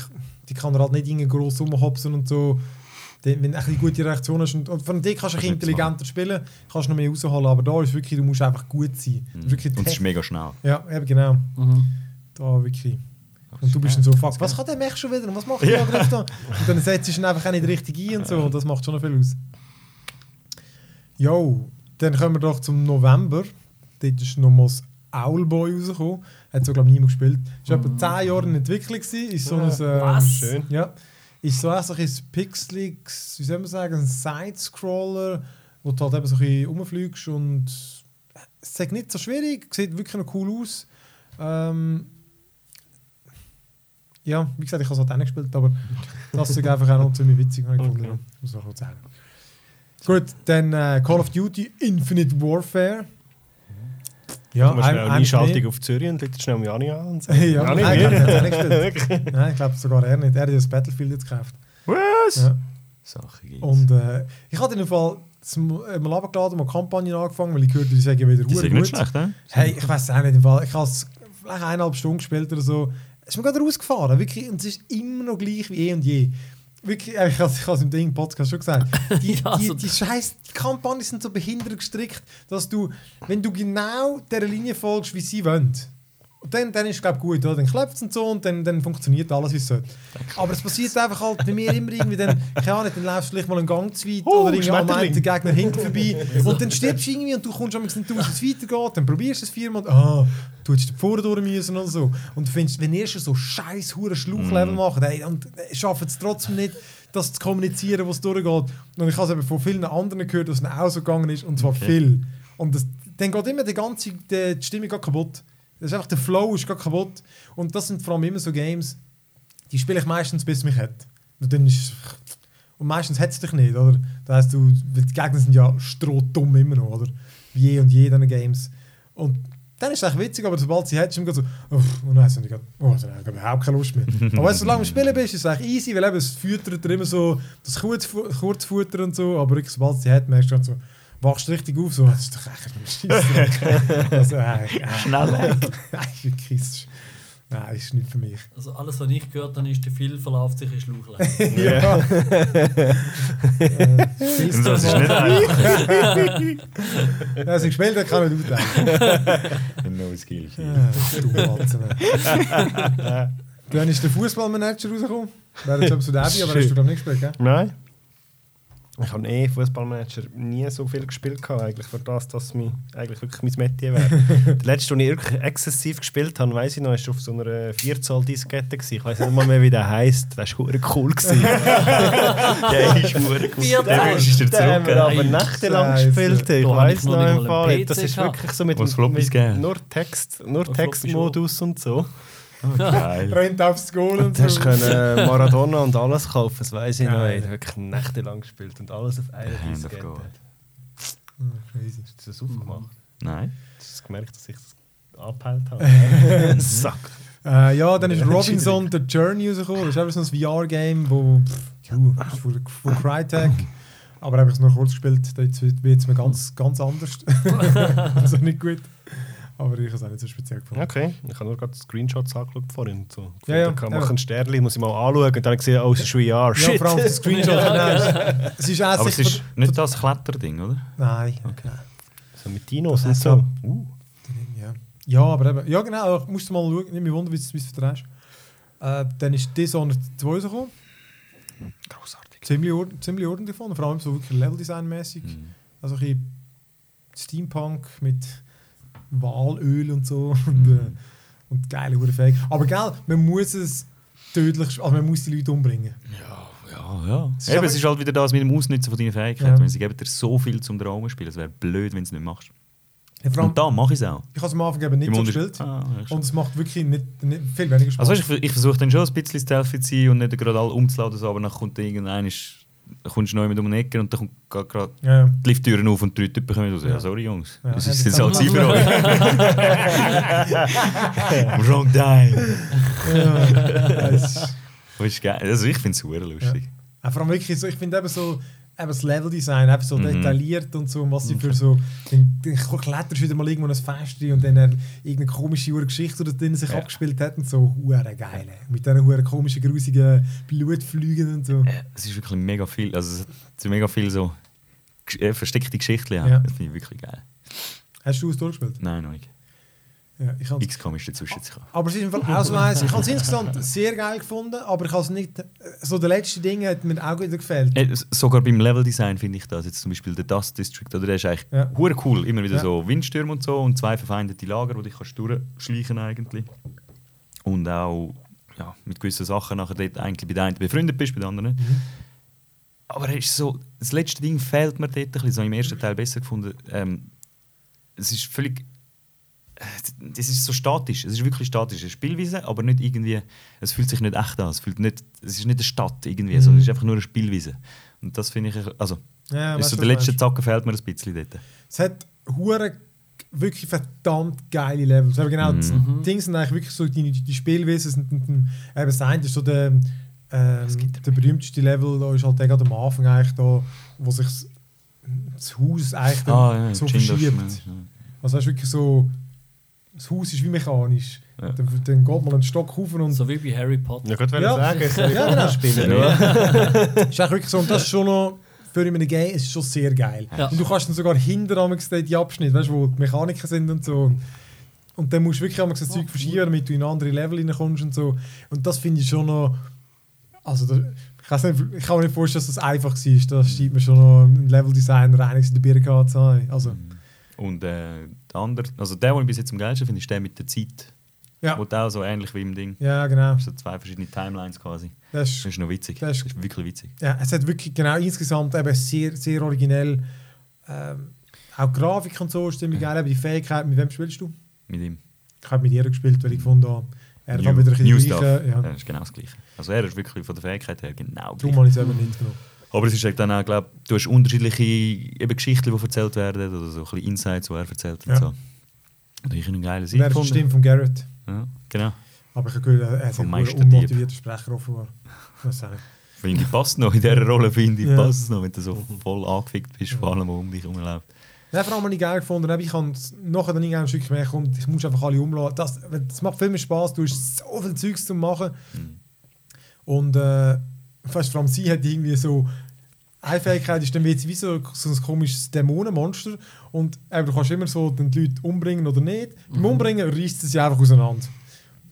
die kann er halt nicht irgendwie gross rumhopsen und so. Wenn du ein bisschen gute Reaktion hast und, und von dir kannst du ein intelligenter spielen, kannst du noch mehr rausholen, aber da ist wirklich, du musst einfach gut sein. Musst Wirklich Mhm. Und es ist mega schnell. ja, eben genau. Mhm. Da wirklich. Und du bist dann so, fuck, was kann der Mech schon wieder? Und was macht der Angriff da? Und dann setzt du ihn einfach auch nicht richtig ein und so. Und das macht schon noch viel aus. Jo, dann kommen wir doch zum November. Dort ist nochmals Owlboy rausgekommen. Hat so, glaube ich, niemand gespielt. Ist etwa 10 Jahre in Entwicklung gewesen. Ist so ein... ähm, Was? Schön. Ja. Ist so so ein Pixelix, wie soll man sagen, ein Side-Scroller, wo du halt eben so ein bisschen rumfliegst und es ist nicht so schwierig, sieht wirklich noch cool aus. Ähm, ja, wie gesagt, ich habe es halt auch nicht gespielt, aber das ist einfach auch noch ziemlich witzig, habe ich gefunden. Okay. Muss ich auch sagen. Gut, dann äh, Call of Duty Infinite Warfare. Ja, schnell ein- eine eigentlich Einschaltung auf Zürich und lädst schnell Jani an. Und ja, Jani, nein, er nicht gespielt. Nein, ich glaube sogar er nicht. Er hat das Battlefield jetzt gekauft. Was? Ja. Sache gibt's. Und äh, ich hatte in dem Fall äh, mal runtergeladen, mal Kampagnen angefangen, weil ich gehört, die sagen wieder Die sind gut. nicht schlecht, ne? Hey, ich weiß auch nicht, im Fall. ich habe es vielleicht eineinhalb Stunden gespielt oder so. Es ist mir gerade rausgefahren, wirklich, und es ist immer noch gleich wie eh und je. Wirklich, ich habe es im Ding Podcast schon gesagt. Die, Ja, die, so- die scheiß Kampagnen sind so behindert gestrickt, dass du, wenn du genau der Linie folgst, wie sie wollen, und dann, dann ist es glaube gut, oder? dann klappt es und so und dann, dann funktioniert alles wie es soll. Aber es passiert einfach halt bei mir immer irgendwie, dann, keine Ahnung, dann läufst du vielleicht mal einen Gang zu weit Oh, oder irgendwie am einen Gegner hinten vorbei und dann stirbst du irgendwie und du kommst am nicht raus, wie es weitergeht, dann probierst du es viermal und ah, du hättest vorne durch müssen und so. Und du findest, wenn ihr schon so scheiß hure Schluchlevel macht hey, und äh, schafft es trotzdem nicht, das zu kommunizieren, was durchgeht. Und ich habe es eben von vielen anderen gehört, dass es auch so gegangen ist und zwar viel. Und das, dann geht immer die ganze die, Stimmung kaputt. Das ist einfach der Flow ist geht kaputt. Und das sind vor allem immer so Games, die spiele ich meistens bis es mich hat. Und dann ist und meistens hat es dich nicht, oder? Das heisst, du, die Gegner sind ja strohdumm immer noch, oder? Wie je und je in diesen Games. Und dann ist es echt witzig, aber sobald sie hat, ist es so, jetzt habe ich grad- oh, jetzt habe ich überhaupt keine Lust mehr. aber weißt, solange du Spielen bist, ist es echt easy, weil eben, es füttert dir immer so das Kurzfu- Kurzfutter und so, aber sobald sie hat, merkst du dann so, wachst du richtig auf, so, das ist doch echt ein also, äh, äh, Schnell weg. Nein, das ist, nein, ist nicht für mich. Also alles, was ich gehört habe, ist, der Phil verläuft sich in Schluchlein. ja. Und das ist nicht einfach. Ja, als ich gespielt habe, kann ich nicht ausdenken. No skill. Ja, du Walzen. Dann ist der Fußballmanager rausgekommen. Wäre jetzt so Derby, aber hast du glaube nicht gespielt, gell? Nein. Ich habe eh Fußballmanager nie so viel gespielt, gehabt, eigentlich für das, dass mich eigentlich wirklich mein Metier wäre. der letzte, den ich wirklich exzessiv gespielt habe, weiss ich noch, ist auf so einer 4 Zoll Diskette. Ich weiß nicht mal mehr, wie der heisst. Der war cool. gewesen. Der ist gut. Vier Der Tage. ist er Den zurück. aber nächtelang gespielt. Ich ich noch einen Das ist wirklich so mit, mit nur Text, nur Textmodus und so. Geil. Rennt aufs Goal und Du hast so. können äh, Maradona und alles kaufen, das weiß ich noch. Geil. Ich habe wirklich nächtelang gespielt und alles auf einer Hand of. God. Ah, Crazy. Hast du das aufgemacht? Nein. Hast du gemerkt, dass ich das abgeheilt habe? Sack. Äh, ja, dann ist Robinson The Journey rausgekommen. Das ist einfach so ein VR-Game, wo pff, uh, das ist von, von Crytek. Aber habe ich es nur kurz gespielt. Jetzt wird es mir ganz, ganz anders. also nicht gut. Aber ich habe es auch nicht so speziell gefunden. Okay, ich habe nur gerade Screenshots angeschaut vorhin. So. Ja, ja, Ich kann ja. machen ein Sternchen, muss ich mal anschauen. Und dann habe ich gesehen, oh, es ist Jahr. Ja, Shit! vor allem auf Screenshot. Nein, es ist Aber es ist nicht das Kletterding, oder? Nein. so mit Dinos und so. Uh. Ja. ja, aber eben. Ja, genau. Ich musste mal schauen. Nicht mehr wundern, wie du es verdrehst. Äh, dann ist Dishonored 2 rausgekommen. Großartig. Ziemlich, ziemlich ordentlich gefunden. Vor allem so wirklich Leveldesign-mäßig. Mhm. Also ein bisschen Steampunk mit Walöl und so. Und, Mhm. äh, und geile Urfähig. Aber gell, man muss es tödlich, also man muss die Leute umbringen. Ja, ja, ja. Es ist Eben, es ist halt wieder das mit dem Ausnutzen von deinen Fähigkeiten. Ja. Sie geben dir so viel zum Traum spielen, es wäre blöd, wenn du es nicht machst. Ja, allem, Und da mache ich es auch. ich habe es am Anfang eben nicht so gespielt. Ah. Und es macht wirklich nicht, nicht viel weniger Spaß. Also weißt, ich, ich versuche dann schon ein bisschen stealthy zu sein und nicht gerade alle umzuladen, so, aber dann kommt irgendein, ist, kommst du neu mit um die Ecke und dann kommt gerade- ja, ja. die Lifttüren auf und drei Typen kommen raus. Ja, Ja. sorry Jungs, Ja, das ja, ist jetzt halt sie für euch. Wrong time. ja. Also ich finde es super lustig. Auch vor allem wirklich so, ich finde eben so, eben das Leveldesign, eben so Mhm. detailliert und so, und was sie für so, dann, dann kletterst du wieder mal irgendwo in ein Fest rein und dann irgendeine komische Geschichte, die drin sich Ja. abgespielt hat und so, hure geil. ey. Mit diesen hure komischen, grusigen Blutflügen und so. Es ist wirklich mega viel, also es sind mega viel so äh, versteckte Geschichten. Ja. Ja. Das finde ich wirklich geil. Hast du es durchgespielt? Nein, noch nicht. Ja, ich XCOM ist dazwischen gekommen. Aber es ist im Fall auch so eins. Ich habe es insgesamt sehr geil gefunden, aber ich habe es nicht. So der letzte Ding hat mir auch wieder gefällt. Äh, sogar beim Leveldesign finde ich das. Jetzt zum Beispiel der Dust District, oder? der ist eigentlich Ja. cool. Immer wieder Ja. so Windstürme und so und zwei verfeindete Lager, wo dich kannst durchschleichen eigentlich. Und auch ja, mit gewissen Sachen nachher dort eigentlich bei der einen befreundet bist, bei der anderen. Mhm. Aber es ist so, das letzte Ding fehlt mir dort ein bisschen. Das habe ich im ersten Teil besser gefunden. Ähm, es ist völlig äh, das ist so statisch. Es ist wirklich statisch. Eine Spielwiese, aber nicht irgendwie. Es fühlt sich nicht echt an. Es, fühlt nicht, es ist nicht eine Stadt irgendwie, Mhm. sondern es ist einfach nur eine Spielwiese. Und das finde ich. Also, Ja, ist weißt so der letzte meinst. Zacken fehlt mir ein bisschen dort. Es hat hure wirklich verdammt geile Levels. Aber genau, die Mhm. Dinge sind eigentlich wirklich so die, die Spielwesen sind eben das eine ist so der, ähm, der berühmteste Level, da ist halt der gerade am Anfang eigentlich da, wo sich das- Haus eigentlich Ah, ja, so verschiebt. Also hast du wirklich so, das Haus ist wie mechanisch. Ja. Dann, dann geht man einen Stock rauf und So wie bei Harry Potter. Ja, gut, wenn Ja. ich sagen, es Ja, genau. spielen. Ja. ist wirklich so, und das ist schon noch, für in einem Game ist es schon sehr geil. Ja. Und du kannst dann sogar hinter amigs die Abschnitte, weißt, wo die Mechaniker sind und so. Und dann musst du wirklich amigs das Zeug verschieben, damit du in andere Level reinkommst und so. Und das finde ich schon noch, also das, ich, nicht, ich kann mir nicht vorstellen, dass das einfach war. Da steht mir schon noch ein Leveldesigner einiges in der Birne zu haben. Also, Und äh, andere, also der, den ich bis jetzt am geilsten finde, ist der mit der Zeit. ja, Wo auch so ähnlich wie im Ding. ja genau. So zwei verschiedene Timelines quasi. Das Das ist, ist noch witzig. Das Das ist- ist, wirklich witzig. ja, es hat wirklich genau insgesamt eben sehr, sehr originell. Ähm, auch Grafik und so ist ziemlich geil, aber die Fähigkeit, mit wem spielst du? Mit ihm. Ich habe mit ihr gespielt, weil ich gefunden habe, er hat New, wieder ein bisschen New gleiche. Ja. Ja, das ist genau das Gleiche. Also er ist wirklich von der Fähigkeit her genau Darum gleich. habe ich es eben nicht genommen. Aber es ist halt dann auch, glaube du hast unterschiedliche eben Geschichten, die erzählt werden oder so ein bisschen Insights, die er erzählt und Ja. so. Habe einen geilen Und Sinn er ist die. Stimme von Garrett. Ja, genau. Aber ich habe gehört, er hat einen Meisterdieb. unmotivierten Sprecher offenbar. Was? Finde ich passt noch, in dieser Rolle finde ich Ja. passt es noch, wenn du so voll angefickt bist, vor allem, wo um dich herumläuft. Ja, vor allem habe ich geil gefunden. Ich es nachher dann ein Stück mehr kommt. Ich muss einfach alle umladen. Das, das macht viel mehr Spaß. Du hast so viel Zeugs zu machen. Mhm. Und äh, fast vor allem sie hat irgendwie so. Eine Fähigkeit ist dann wie, wie so, so ein komisches Dämonenmonster. Und eben, du kannst immer so die Leute umbringen oder nicht. Beim Umbringen reißt sie sie einfach auseinander.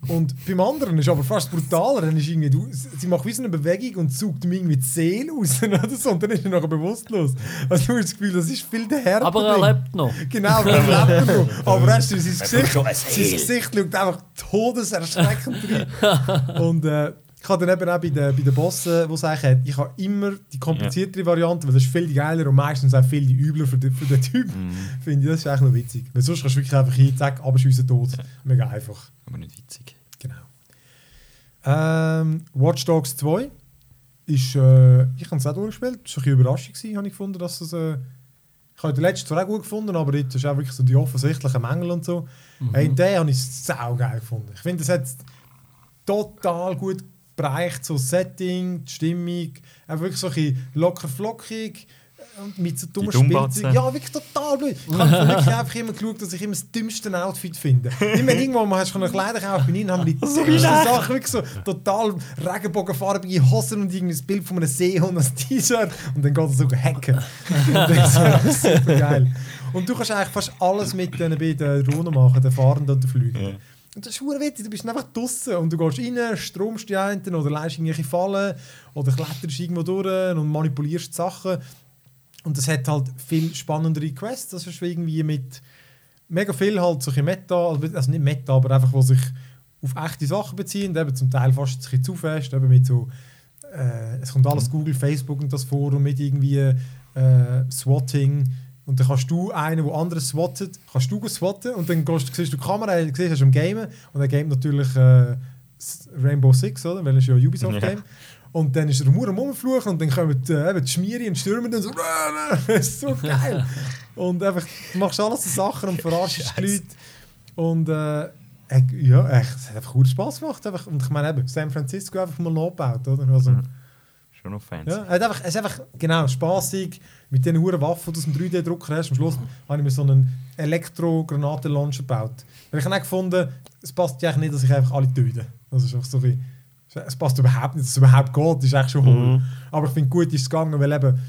Und beim anderen ist aber fast brutaler. Dann ist irgendwie, du, sie macht wie so eine Bewegung und sucht ihm irgendwie die Seele raus oder so. Und dann ist er nachher bewusstlos. Also du hast das Gefühl, das ist viel der Härte. Aber er lebt noch. Genau, aber er lebt noch. Aber weißt du, sein Gesicht, sein. Gesicht schaut einfach todeserschreckend rein. Und äh, ich habe dann eben auch bei den, bei den Bossen, die sagen, ich habe immer die kompliziertere Variante, weil das ist viel geiler und meistens auch viel die übler für den, für den Typ. Mhm. Finde ich, das ist eigentlich noch witzig. Weil sonst kannst du wirklich einfach hin, zack, abschiessen, tot. Mega einfach. Aber nicht witzig. Genau. Ähm, Watch Dogs 2 ist, äh, ich habe es auch durchgespielt, das war ein bisschen Überraschung, gewesen, habe ich gefunden, dass es, äh, ich habe den letzten zwar auch gut gefunden, aber jetzt ist auch wirklich so die offensichtlichen Mängel und so. Hey, den habe ich sau geil gefunden. Ich finde, es hat total gut bereicht, so Setting, die Stimmung, einfach wirklich so ein bisschen locker flockig und mit so dummen. Spielzeugen. Ja, wirklich total blöd. Ich habe wirklich einfach immer geschaut, dass ich immer das dümmste Outfit finde. Immer irgendwann mal hast du eine Kleider gekauft, bin ich haben die dümmsten Sachen, wirklich so total regenbogenfarbige Hosen und irgendwie das Bild von einem Seehund als T-Shirt und dann geht es so hacken. Das ist super geil. Und du kannst eigentlich fast alles mit den beiden Drohnen machen, den Fahrenden und den Flügern. Und das ist verdammt witzig, du bist einfach draußen und du gehst rein, stromst die einen oder leist irgendwelche Fallen oder kletterst irgendwo durch und manipulierst die Sachen. Und das hat halt viel spannendere Quests. Das ist irgendwie mit mega viel halt solche Meta, also nicht Meta, aber einfach, wo sich auf echte Sachen beziehen, eben zum Teil fast ein bisschen zu fest, eben mit so, äh, es kommt alles Google, Facebook und das Forum mit irgendwie äh, Swatting und dann kannst du einen, der andere swattet, kannst du swatten und dann gehst, siehst du die Kamera, siehst, du am Gamen und er gamet natürlich äh, Rainbow Six, oder? Weil es ja ein Ubisoft-Game. Und dann ist er am rumfluchen und dann kommen die, äh, die Schmiere und stürmen dann so. das ist so geil. und einfach, du machst alles so Sachen und verarschst die Leute. Und äh, ja, echt, es hat einfach gut Spaß gemacht. Einfach. Und ich meine eben, San Francisco einfach mal nachgebaut, oder? Also, Schon noch fancy. Ja, er hat einfach, es ist einfach genau spaßig mit diesen hohen Waffen, die du aus dem 3D-Drucker hast. Am Schluss habe ich mir so einen Elektro-Granaten-Launcher gebaut. Weil ich habe gefunden, es passt ja nicht, dass ich einfach alle töte. Das ist einfach so wie, es passt überhaupt nicht, dass es überhaupt geht, das ist echt schon hohl. Aber ich finde gut ist es gegangen, weil eben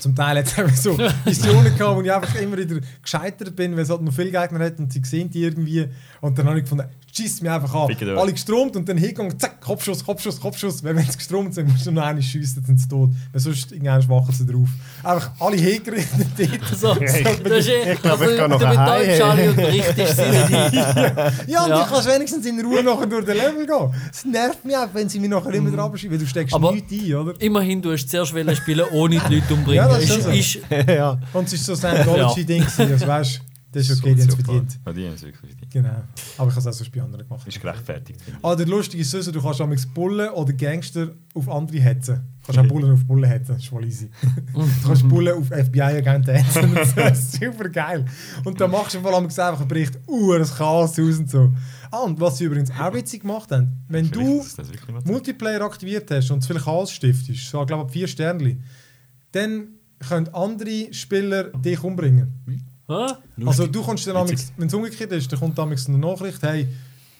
zum Teil es eben so Missionen gehabt, wo ich einfach immer wieder gescheitert bin, weil es halt noch viele Gegner hat und sie sehen die irgendwie. Und dann habe ich gefunden, schießt mich einfach an. Ficken euch. Alle gestromt und dann hingegangen, zack, Kopfschuss, Kopfschuss, Kopfschuss. Weil wenn sie gestromt sind, musst du noch eine schiessen, dann sind sie tot. Weil sonst irgendwann wachen sie drauf. Einfach alle hingerichtet dort. So, das ist eh, ich glaub, also, ich kann noch damit heim. Deutsch alle unterrichtest, sind die. Ja, und Ja. du kannst wenigstens in Ruhe nachher durch den Level gehen. Es nervt mich auch, wenn sie mich nachher immer mm. abschieben, weil du steckst Aber- nichts ein, oder? Immerhin, du hast zuerst wollen spielen, ohne die Leute umbringen. Ja, das ist so. ist, ja. Und es ist so ein gewesen, das weißt das ist okay, die haben es verdient. Ja, die haben es wirklich verdient. Genau. Aber ich habe es auch so bei anderen gemacht. Ist gerechtfertigt. Ah, der lustige ist so, du kannst amigs Bullen oder Gangster auf andere hetzen. Du kannst auch Bullen auf Bullen hetzen, das ist voll easy. du kannst Bullen auf FBI-Agenten hetzen, das ist super geil. Und dann machst du vor allem einfach einen Bericht, uh, das Chaos aus und so. Ah, und was sie übrigens auch witzig gemacht haben, wenn du Vielleicht noch- Multiplayer aktiviert hast und zu viel Chaos stiftest, so, ich glaube vier Sternchen, dann können andere Spieler dich umbringen. Hä? Also du kommst dann, wenn es umgekehrt ist, dann kommt damals eine Nachricht, hey,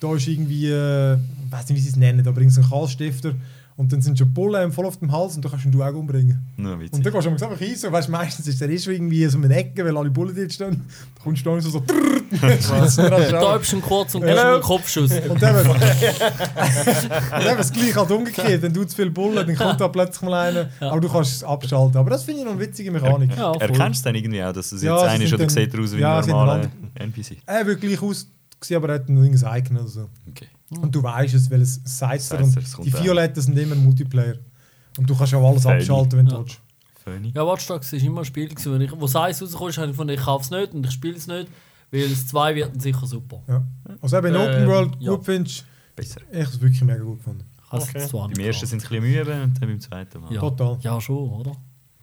da ist irgendwie, äh, ich weiß nicht, wie sie es nennen, aber irgendein Chaos-Stifter und dann sind schon Bullen voll auf dem Hals und dann kannst du ihn auch umbringen. Nur witzig. Und dann gehst du einfach rein, so, weißt, meistens ist der schon irgendwie so um eine Ecke, weil alle Bullen dort stehen. Da kommst du da so so schießt ihn Du an. täubst ihn kurz und gibst einen Kopfschuss. Und dann, und dann das gleich halt umgekehrt, dann tut es viel Bullen, dann kommt da plötzlich mal einer, aber du kannst es abschalten. Aber das finde ich noch eine witzige Mechanik. Ja, voll. Erkennst du dann irgendwie auch, dass es Ja, jetzt sie einer ist oder sieht er aus wie ja, ein normaler NPC? Er wird gleich aus, gewesen, aber er hat noch irgendein Icon oder so. Okay. Und du weißt es, weil es Sizer Sizer, und es die. Violetten sind immer Multiplayer. Und du kannst ja auch alles Fair. abschalten, wenn du Ja. willst. Funny. Ja, Watch Dogs war immer ein Spiel, gewesen, wenn ich, wo es eins rausgekommen ist, habe ich gefunden, ich kaufe es nicht und ich spiele es nicht, weil das 2 wird dann sicher super. Ja. Also eben in Ähm, Open World ja. gut findest, Besser. ich habe es wirklich mega gut gefunden. Es Okay. Beim ersten sind sie ein bisschen müde und dann beim zweiten Mal. Ja. Total. Ja, schon, oder?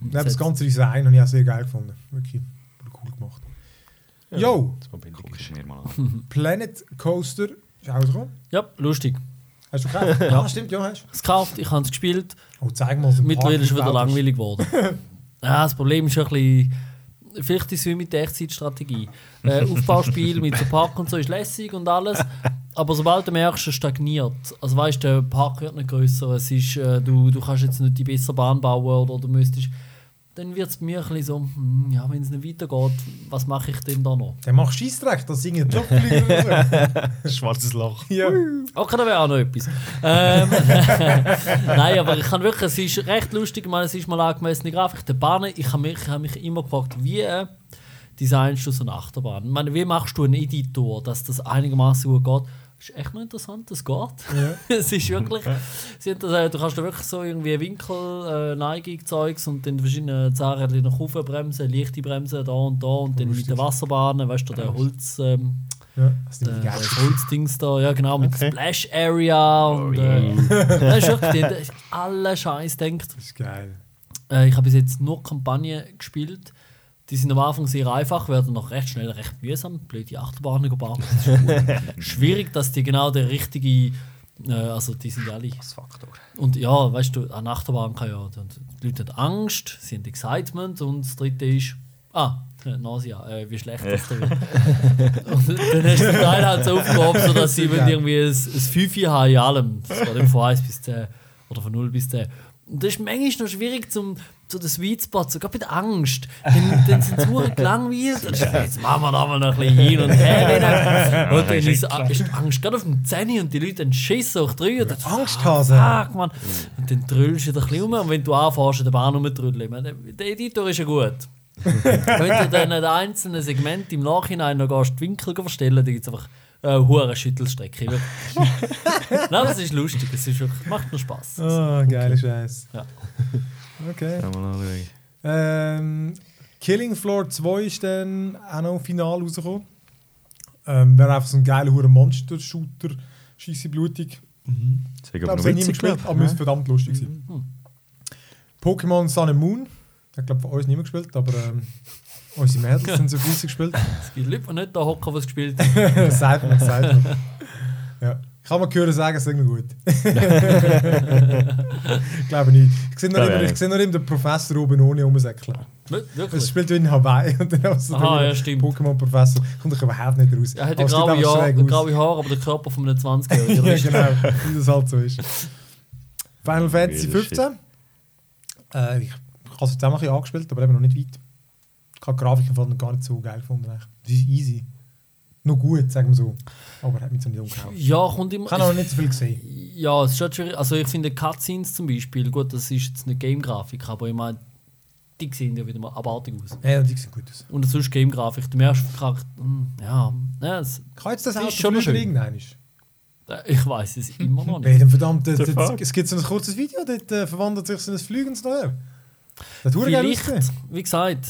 Und das ganze Design habe ich auch sehr geil gefunden. Wirklich cool gemacht. Mal an. Planet Coaster ist auch rausgekommen. Ja, lustig. Hast du gekauft? ja. stimmt, ja, hast Ich habe es gekauft, ich habe es gespielt. Oh, zeig mal, so Mittlerweile ist es wieder langweilig geworden. ja, das Problem ist ein bisschen. Vielleicht ist es wie mit der Echtzeitstrategie. Äh, Aufbauspiel mit so Park und so ist lässig und alles. Aber sobald du merkst, es stagniert. Also weißt du, der Park wird nicht grösser. Es ist, äh, du, du kannst jetzt nicht die bessere Bahn bauen oder du müsstest. Dann wird es mir ein bisschen so, hm, ja, wenn es nicht weitergeht, was mache ich denn da noch? Der macht Scheissdreck, das ist irgendein Jobflieger oder Schwarzes Loch. ja. Okay, da wäre auch noch etwas. Ähm, Nein, aber ich kann wirklich, es ist recht lustig, ich meine, es ist mal angemessene Grafik. Der Bahn, ich habe mich, ich habe mich immer gefragt, wie äh, designst du so eine Achterbahn? Ich meine, wie machst du einen Editor, dass das einigermaßen gut geht? Das ist echt noch interessant, das geht. es ist wirklich, sie haben das, äh, du kannst da wirklich so irgendwie Winkel, äh, Neigung, Zeugs und dann verschiedene Zahnräder nach oben bremsen, leichte Bremsen da und da und dann mit den Wasserbahnen, weißt du, der Holz... Ähm, ja, das ist geil. das Holzdings da, ja genau, mit Okay. Splash Area und äh, das ist wirklich, die haben alle Scheiß denkt. Das ist geil. Äh, ich habe bis jetzt nur Kampagnen gespielt. Die sind am Anfang sehr einfach, werden noch recht schnell recht mühsam. Blöde Achterbahnen bauen. Das ist. Schwierig, dass die genau der richtige. Äh, also, die sind alle. Faktor. Und ja, weißt du, eine Achterbahn kann ja. Die Leute haben Angst, sie haben Excitement und das dritte ist. Ah, äh, Nausea, äh, wie schlecht das da wird. und dann hast du den Teil halt so aufgehoben, so dass sie irgendwie ein, ein 5 haben in allem. Das war dann von 1 bis 10 oder von 0 bis 10. Und das ist manchmal noch schwierig, zum, so den Sweet Spot, sogar bei der Angst. Dann, dann sind sie gelangweilt. Jetzt machen wir da mal noch ein bisschen hin und her. Und dann ist, ist die Angst gerade auf dem Zähne und die Leute dann Schiss hoch drei. Und dann, Angsthase. Fuck, Mann. Und dann trüllst du dich ein bisschen um. Und wenn du anfährst, in der Bahn rumtrüllen, der Editor ist ja gut. wenn du dann in einzelnen Segment im Nachhinein noch gehst, die Winkel verstellen, dann gibt es einfach eine hohe Schüttelstrecke. Nein, das ist lustig. Es ist wirklich, macht nur Spaß. Oh, geiler Scheiß. Ja. Okay. Ja, mal anschauen. Ähm, Killing Floor 2 ist dann auch noch im Finale rausgekommen. Ähm, Wäre einfach so ein geiler hure Monster-Shooter, scheisse blutig. Das ist Ich glaube, niemand gespielt, gespielt. aber müsste verdammt lustig sein. Mhm. Pokémon Sun and Moon. Ich glaube, von uns niemand gespielt, aber ähm, unsere Mädels sind so fleissig gespielt. Es gibt Leute, die nicht da hocken, die es gespielt haben. das sagt man, das sagt man. Ja. Kann mal hören sagen, es ist immer gut. ich glaube nicht. Ich sehe noch, immer, ich sehe noch immer den Professor oben ohne rumsäckeln. Es spielt wie in Hawaii und dann hast du Aha, den ja, stimmt. Pokémon-Professor. Kommt doch überhaupt nicht raus. Er hat Aber graue aus. graue Haare, aber der Körper von einem 20-Jährigen. ja, genau. Wie das halt so ist. Final Fantasy Weirder 15. Äh, ich ich habe es jetzt auch mal ein bisschen angespielt, aber eben noch nicht weit. Ich habe die Grafik im Fall noch gar nicht so geil gefunden. eigentlich. Sie ist easy. Noch gut, sagen wir so. Aber hat mich so nicht umgehauen. Ja, kommt immer. Ich habe noch nicht so viel gesehen. Ja, es ist schon schwierig. Also ich finde Cutscenes zum Beispiel, gut, das ist jetzt nicht Game-Grafik, aber ich meine, die sehen ja wieder mal abartig aus. Ja, die sieht gut aus. Und sonst Game-Grafik, du merkst hm, ja, ja es, Kann jetzt das Auto schon schön. irgendein? äh, ich weiß es immer noch nicht. The dort- fuck? Es gibt so ein kurzes Video, dort äh, verwandelt sich so ein Flügens daher. Das geil Vielleicht, wie gesagt,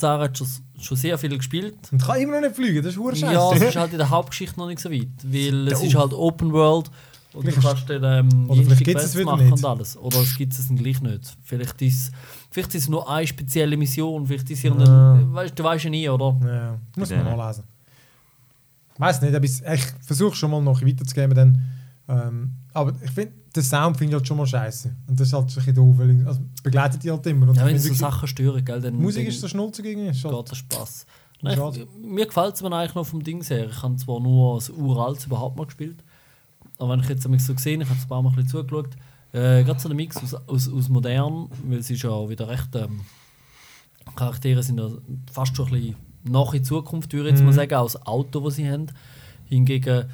Sarah hat schon, schon sehr viel gespielt. Und kann immer noch nicht fliegen, das ist hure Ja, es ist halt in der Hauptgeschichte noch nicht so weit, weil es Oh. ist halt Open World und du Vielleicht kannst dann ähm, oder vielleicht gibt's es wieder machen nicht. und alles. Oder es gibt es dann gleich nicht. Vielleicht ist vielleicht ist es nur eine spezielle Mission, vielleicht ist es Ja. irgendein, weißt, du weißt ja nie, oder? Ja, muss Ja. man nachlesen. Weiß nicht, aber ich, ich versuche schon mal noch weiterzugeben. Dann, ähm, aber ich finde, den Sound finde ich halt schon mal scheiße. Und das ist halt ein bisschen doof, weil ich, also, begleitet die halt immer. Und Ja, wenn so Sachen stören, gell, dann, Musik ist so schnulzig irgendwie. Ist halt, geht Spaß. Nein, ich, mir gefällt es mir eigentlich noch vom Ding her. Ich habe zwar nur das uraltes überhaupt mal gespielt, aber wenn ich jetzt so gesehen ich habe es ein paar Mal ein bisschen zugeschaut, äh, gerade so der Mix aus, aus, aus modern, weil es ist ja wieder recht, ähm, Charaktere sind ja fast schon ein bisschen nach in Zukunft, würde ich jetzt mal Mhm. sagen, das Auto, das sie haben. Hingegen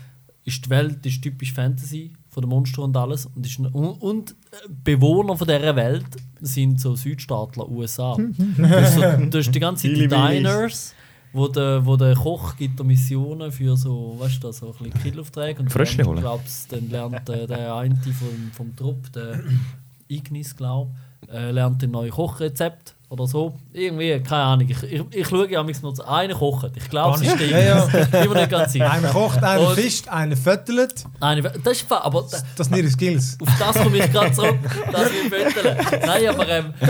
ist die Welt ist typisch Fantasy von den Monstern und alles. Und, ist, und, und äh, Bewohner von dieser Welt sind so Südstaatler, USA. das, so, das ist die ganze Zeit die. Diners, wo der, wo der Koch gibt da Missionen für so, weißt du, so ein bisschen Killaufträge. Und Fröschli dann, holen. glaubst, dann lernt äh, der eine vom, vom Trupp, der Ignis, glaube äh, lernt ein neues Kochrezept oder so. Irgendwie, keine Ahnung. Ich, ich, ich schaue ja manchmal zu einer kocht. Ich glaube, es ist der Ja, bin mir nicht ganz sicher. Einer kocht, einer Und- fischt, einer fötelt. Nein, das ist aber da- Das sind ihre Skills. auf das komme ich gerade zurück, dass wir föteln. Nein, aber ähm,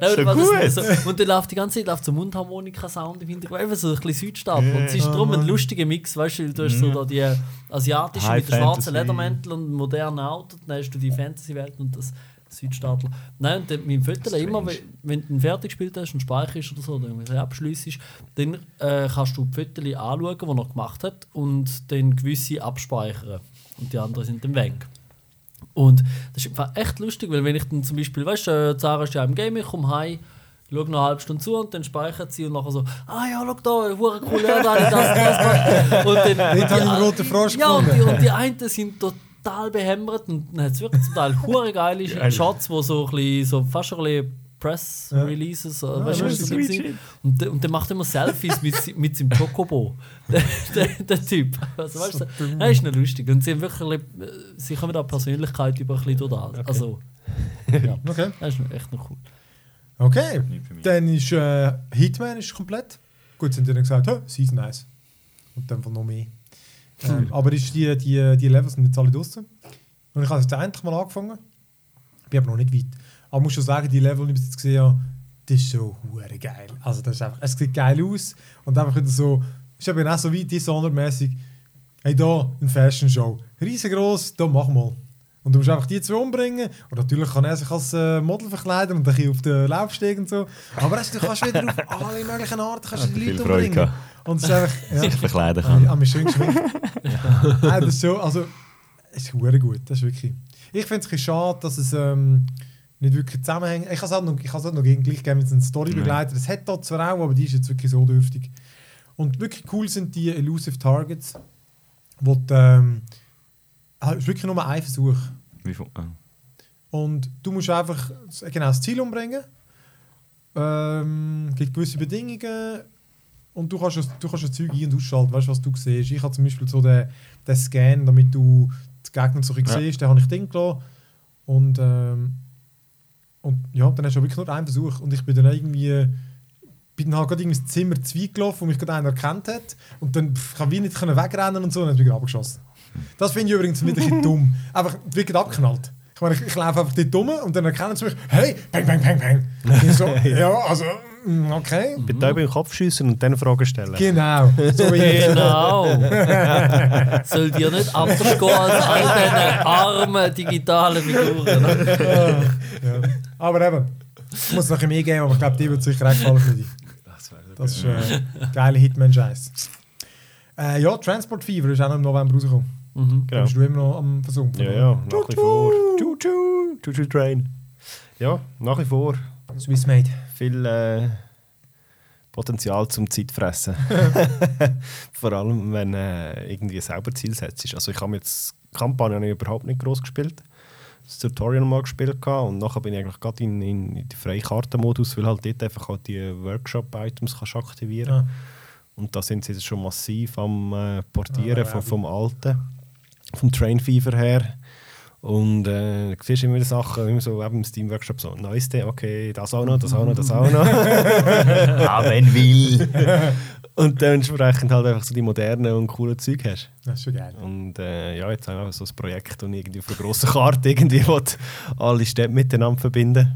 Nein, So gut. so, und dann läuft die ganze Zeit läuft so Mundharmonika-Sound im Hintergrund, einfach so ein bisschen Südstaatler. Und es ist Ja, darum ein lustiger Mix, weißt du, du hast so da die asiatischen High mit den schwarzen. Ledermänteln und modernen Autos, dann hast du die Fantasy-Welt und das Südstaatler. Nein, und dem Viertel immer, wenn, du ihn fertig gespielt hast und speicherst oder so, oder irgendwie abschliessest, dann äh, kannst du die Viertel anschauen, die er gemacht hat und dann gewisse abspeichern. Und die anderen sind dann weg. Und das ist echt lustig, weil wenn ich dann zum Beispiel, weißt du, äh, Sarah ist ja im Game, ich komme heim, schaue noch eine halbe Stunde zu und dann speichert sie und nachher so, ah ja, schau da, hure cool, ja, da habe ich das, das gemacht. Und dann, einen die- roten Frosch ja, und die, und die einen sind total behämmert und dann hat es wirklich zum Teil hure geile Geil. Shots, wo so, ein bisschen, so fast schon ein bisschen Press-Releases, äh, weißt du, was das so ist sind? shit. Und, der- und der macht immer Selfies mit, mit seinem Chocobo. der, der, der Typ. Also, weißt du, das ist noch lustig. Und sie, haben wirklich, äh, sie kommen da Persönlichkeit über ein bisschen durch das. Also, ja, Okay. das ist noch echt noch cool. Okay. Nicht. Dann ist äh, Hitman ist komplett. Gut, sind die dann gesagt, oh, Season 1. Und dann von noch mehr. Ähm, aber ist die, die, die Levels sind jetzt alle draußen. Und ich habe jetzt endlich mal angefangen. Bin aber noch nicht weit. Aber ich muss schon sagen, die Level, die ich bis jetzt gesehen habe, das ist so hure geil. Also das ist einfach, es sieht geil aus. Und einfach wieder so, ist eben auch so wie Dishonored-mäßig. Hey, da, eine Fashion Show. Riesengroß, da mach mal. Und du musst einfach die zwei umbringen. Und natürlich kann er sich als äh, Model verkleiden und ein bisschen auf den Laufsteg und so. Aber weißt du, du kannst wieder auf alle möglichen Arten kannst du die Leute Freude umbringen. Und es ist einfach... Ja. sich verkleiden Ah, kann. ah, mir schön geschmeckt. ja. das ist so, also, es ist hure gut, das ist wirklich. Ich finde es ein bisschen schade, dass es ähm, nicht wirklich zusammenhängt. Ich kann es halt noch, ich es halt noch gegen gleich geben mit einem Storybegleiter. Es hat dort zwar auch, aber die ist jetzt wirklich so dürftig. Und wirklich cool sind die Elusive Targets, wo die, ähm, ah, es ist wirklich nur ein Versuch. Wie viel? Ah. Und du musst einfach genau das Ziel umbringen. Ähm, gibt gewisse Bedingungen. Und du kannst, das- du kannst das Zeug ein- und ausschalten, weißt du, was du siehst. Ich habe zum Beispiel so den, den Scan, damit du die Gegner so Ja. siehst, den habe ich drin gelassen. Und, ähm, und ja, dann hast du wirklich nur einen Versuch. Und ich bin dann irgendwie bin dann halt gerade ins Zimmer zwei gelaufen, wo mich gerade einer erkannt hat. Und dann pff, kann ich nicht wegrennen und so, und dann bin ich wieder abgeschossen. Das finde ich übrigens wieder ein dumm. Einfach wirklich abgeknallt. Ich meine, ich, ich laufe einfach dort rum und dann erkennen sie mich, hey, bang, bang, bang, bang. Ich so, ja, also, okay. Betäuben im Kopf schiessen und dann Fragen stellen. Genau. So wie ich. Genau. Soll dir nicht anders gehen als all diese armen digitalen Figuren. ja. Aber eben, es muss noch mehr geben, aber ich glaube, die wird sicher auch gefallen für dich. Das ist äh, geile Hitman-Scheiß. Äh, ja, Transport Fever ist auch noch im November rausgekommen. Mhm. Genau. bist du immer noch am Versuchen. Ja, ja, nach wie vor. Choo-choo, choo-choo train. Ja, nach wie vor. Swiss Made. Viel äh, Potenzial zum Zeitfressen. Vor allem, wenn äh, irgendwie selber Ziel setzt. Also ich habe jetzt Kampagne habe überhaupt nicht groß gespielt. Das Tutorial mal gespielt und nachher bin ich eigentlich gerade in, in, in den Freikartenmodus, weil halt dort einfach halt die Workshop-Items kannst aktivieren Ja. Und da sind sie jetzt schon massiv am äh, Portieren Ah, vom, ja. vom alten, vom Train Fever her. Und äh, du siehst immer wieder Sachen, immer so eben im Steam Workshop so, neues Day, okay, das auch noch, das auch noch, das auch noch. Haben will. und dementsprechend halt einfach so die modernen und coolen Zeug hast. Das ist schon geil. Und äh, ja, jetzt haben wir so ein Projekt, und irgendwie auf einer grossen Karte irgendwie will, alle Städte miteinander verbinden.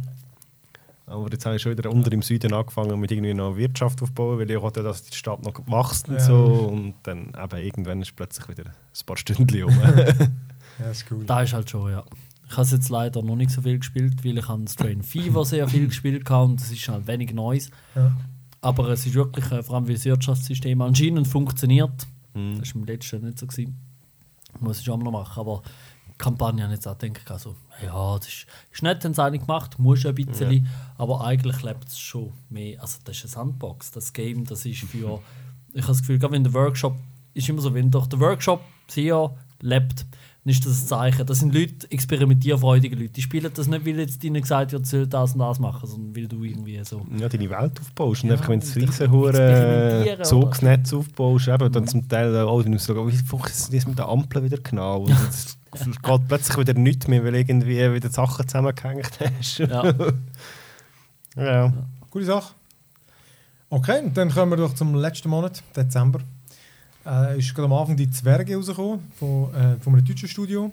Aber jetzt habe ich schon wieder unter im Süden angefangen mit irgendwie noch Wirtschaft aufbauen, weil ich wollte, dass die Stadt noch wächst und Ja. so. Und dann eben irgendwann ist plötzlich wieder ein paar Stunden um. Ja, das ist cool. Da ist halt schon, ja. Ich habe es jetzt leider noch nicht so viel gespielt, weil ich an Strain Fever sehr viel gespielt habe und es ist halt wenig Neues. Ja. Aber es ist wirklich, äh, vor allem weil das Wirtschaftssystem anscheinend funktioniert. Mhm. Das war im letzten nicht so. Gewesen. Muss ich auch noch machen. Aber die Kampagne habe ich jetzt auch gedacht, also, ja, das ist, ist nett, wenn es eine gemacht muss ja ein bisschen. Aber eigentlich lebt es schon mehr. Also, das ist eine Sandbox. Das Game, das ist für. Ich habe das Gefühl, gerade wenn der Workshop. ist immer so, wenn doch der Workshop sehr lebt, dann ist das ein Zeichen. Das sind Leute, experimentierfreudige Leute. Die spielen das nicht, weil jetzt ihnen gesagt wird, sie sollen das und das machen, sondern weil du irgendwie so. ja, deine Welt aufbaust. Und Ja, einfach, wenn du das hure Zugsnetz aufbaust, eben, dann zum Teil, oh, du musst sagen, wie funktioniert das mit der Ampel wieder genau? Und es geht plötzlich wieder nichts mehr, weil irgendwie wieder Sachen zusammengehängt hast. Ja. ja. Gute Sache. Okay, und dann kommen wir doch zum letzten Monat, Dezember. Äh, ist gerade am Anfang die Zwerge rausgekommen, von, äh, von einem deutschen Studio.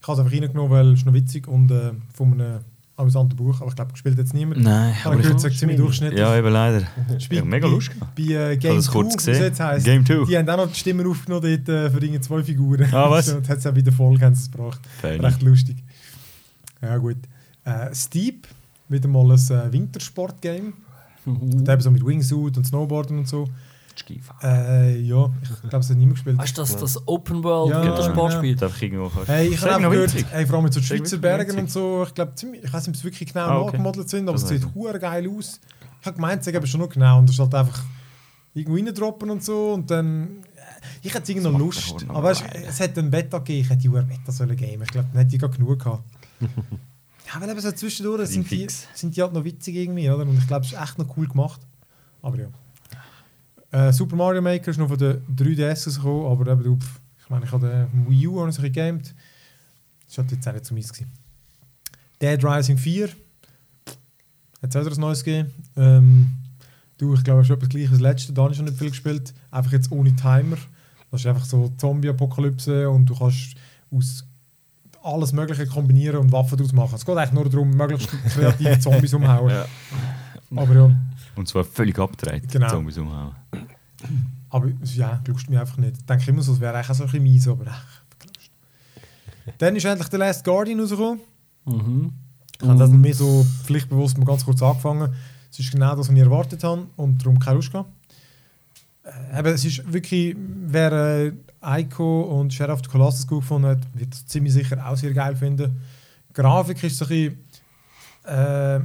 Ich habe es einfach reingenommen, weil es noch witzig und äh, von einem amüsanten Buch, aber ich glaube, gespielt jetzt niemand. Nein, Ich habe gehört, es ist ziemlich durchschnittlich. Ja, eben leider. Spielt Ja, mega bei- lustig. Bei äh, Ich Game habe das 2, kurz wie es gesehen. jetzt heisst. Game 2. Die haben auch noch die Stimmen aufgenommen dort, äh, für irgendwie zwei Figuren. Ah, was? Und hat es auch bei der Folge haben gebracht. Fein. Recht lustig. Ja, gut. Äh, Steep, wieder mal ein äh, Wintersport-Game. Und eben so mit Wingsuit und Snowboarden und so. Äh, ja, ich glaube, es hat niemand gespielt. Weißt du, das, das Open World Ja, Wintersportspiel? Irgendwo kannst. Hey, ich habe gehört, hey, vor allem mit so Schweizer Bergen und so, ich glaube, ich weiß nicht, ob es wirklich genau Ah, okay. nachgemodelt sind, aber Das es sieht ich. hure geil aus. Ich habe gemeint, es sei eben schon noch genau und das ist halt einfach irgendwo reindroppen und so und dann... äh, Ich hätte irgendwie noch Lust, aber weißt, es hätte ein Beta gegeben, ich hätte die hure Beta sollen geben. Ich glaube, dann hätte ich gar genug gehabt. ja, weil eben so zwischendurch sind die, sind die halt noch witzig irgendwie, oder? Und ich glaube, es ist echt noch cool gemacht. Aber ja. Äh, Super Mario Maker ist noch von der 3DS rausgekommen, aber eben, du, pff, ich meine, ich habe den Wii U auch noch ein gegamed. Das war halt jetzt auch nicht so meins. Gewesen. Dead Rising 4. Hat es auch ein neues gegeben. Ähm, du, ich glaube, es ist etwas gleiches das letzte. Da habe ich schon nicht viel gespielt. Einfach jetzt ohne Timer. Das ist einfach so Zombie-Apokalypse und du kannst aus alles Mögliche kombinieren und Waffen daraus machen. Es geht eigentlich nur darum, möglichst kreative Zombies umhauen. Ja. Aber ja, Und zwar völlig abgedreht. Genau. Zombies umhauen. aber ja, lust mich einfach nicht. Ich denke immer so, es wäre eigentlich auch so ein bisschen mies, aber echt, gelust. Dann ist endlich der Last Guardian rausgekommen. Mhm. Ich habe das mehr so pflichtbewusst mal ganz kurz angefangen. Es ist genau das, was ich erwartet habe und darum keine Lust gehabt. Äh, eben, es ist wirklich, wer äh, Ico und Sheriff of the Colossus gut gefunden hat, wird es ziemlich sicher auch sehr geil finden. Die Grafik ist so ein bisschen, äh,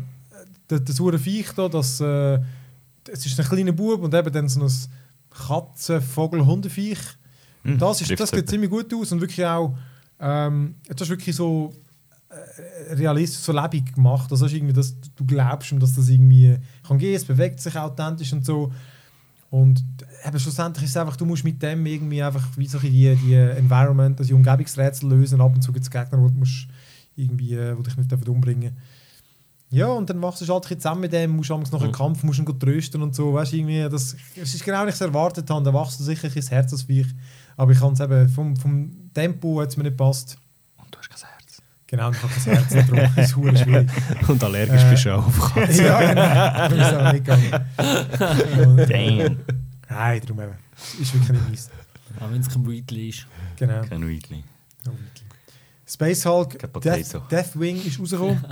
das, das hure Viech da, das, äh, es ist ein kleiner Bub und eben dann so ein Katzen-, Vogel-, Hundeviech. Hm, Das, ist, das sieht ziemlich gut aus und wirklich auch, ähm, das ist wirklich so äh, realistisch, so lebendig gemacht. Also das ist irgendwie, dass du glaubst, dass das irgendwie kann gehen, es bewegt sich authentisch und so. Und eben schlussendlich ist es einfach, du musst mit dem irgendwie einfach wie so die, die Environment, also die Umgebungsrätsel lösen. Ab und zu gibt es Gegner, wo du musst irgendwie, äh, wo dich nicht umbringen Ja, und dann machst du es halt zusammen mit dem, musst abends noch einen Mhm. Kampf, musst ihn gut trösten und so. Weißt, du, irgendwie, das, es ist genau, wie ich es erwartet habe. Da wachst du sicher das Herz als Viech. Aber ich kann es eben, vom, vom Tempo hat es mir nicht passt. Und du hast kein Herz. Genau, ich habe kein Herz. Das ist verdammt schwierig. Und allergisch Äh, bist du auch auf Katzen. ja, genau. Ich ist auch nicht gegangen. Und- Damn. Nein, darum eben. Ist wirklich nicht meins. Auch wenn es kein Wheatley ist. Genau. Kein Weekly. Space Hulk Death. Deathwing ist rausgekommen.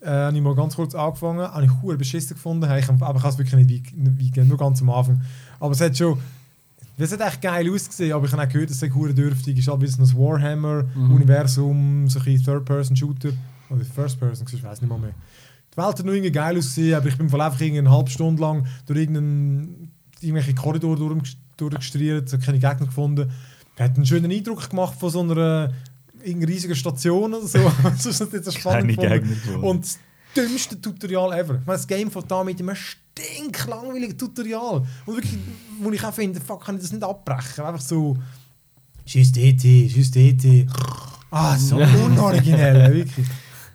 Äh, habe ich mal ganz kurz angefangen. Habe ich hure beschissen gefunden. Hey, Ich, aber ich habe es wirklich nicht wie, wie, nur ganz am Anfang. Aber es hat schon... Es hat echt geil ausgesehen, aber ich habe auch gehört, es ist hure dürftig. Es ist halt wie so ein Warhammer-Universum, so ein Third-Person-Shooter. Oder First-Person, ich weiß nicht mal mehr. Die Welt hat noch irgendwie geil ausgesehen, aber ich bin voll einfach eine halbe Stunde lang durch irgendeinen irgendwelche Korridor durch, durchgestriert, so keine Gegner gefunden. Hat einen schönen Eindruck gemacht von so einer irgendeiner riesigen Station oder so. das ist nicht so spannend Keine. Und das dümmste Tutorial ever. Ich meine, das Game von da mit einem stinklangweiligen Tutorial. Und wirklich, wo ich auch finde, fuck, kann ich das nicht abbrechen. Einfach so, schieß DT, schieß DT. Ah, so unoriginell, wirklich.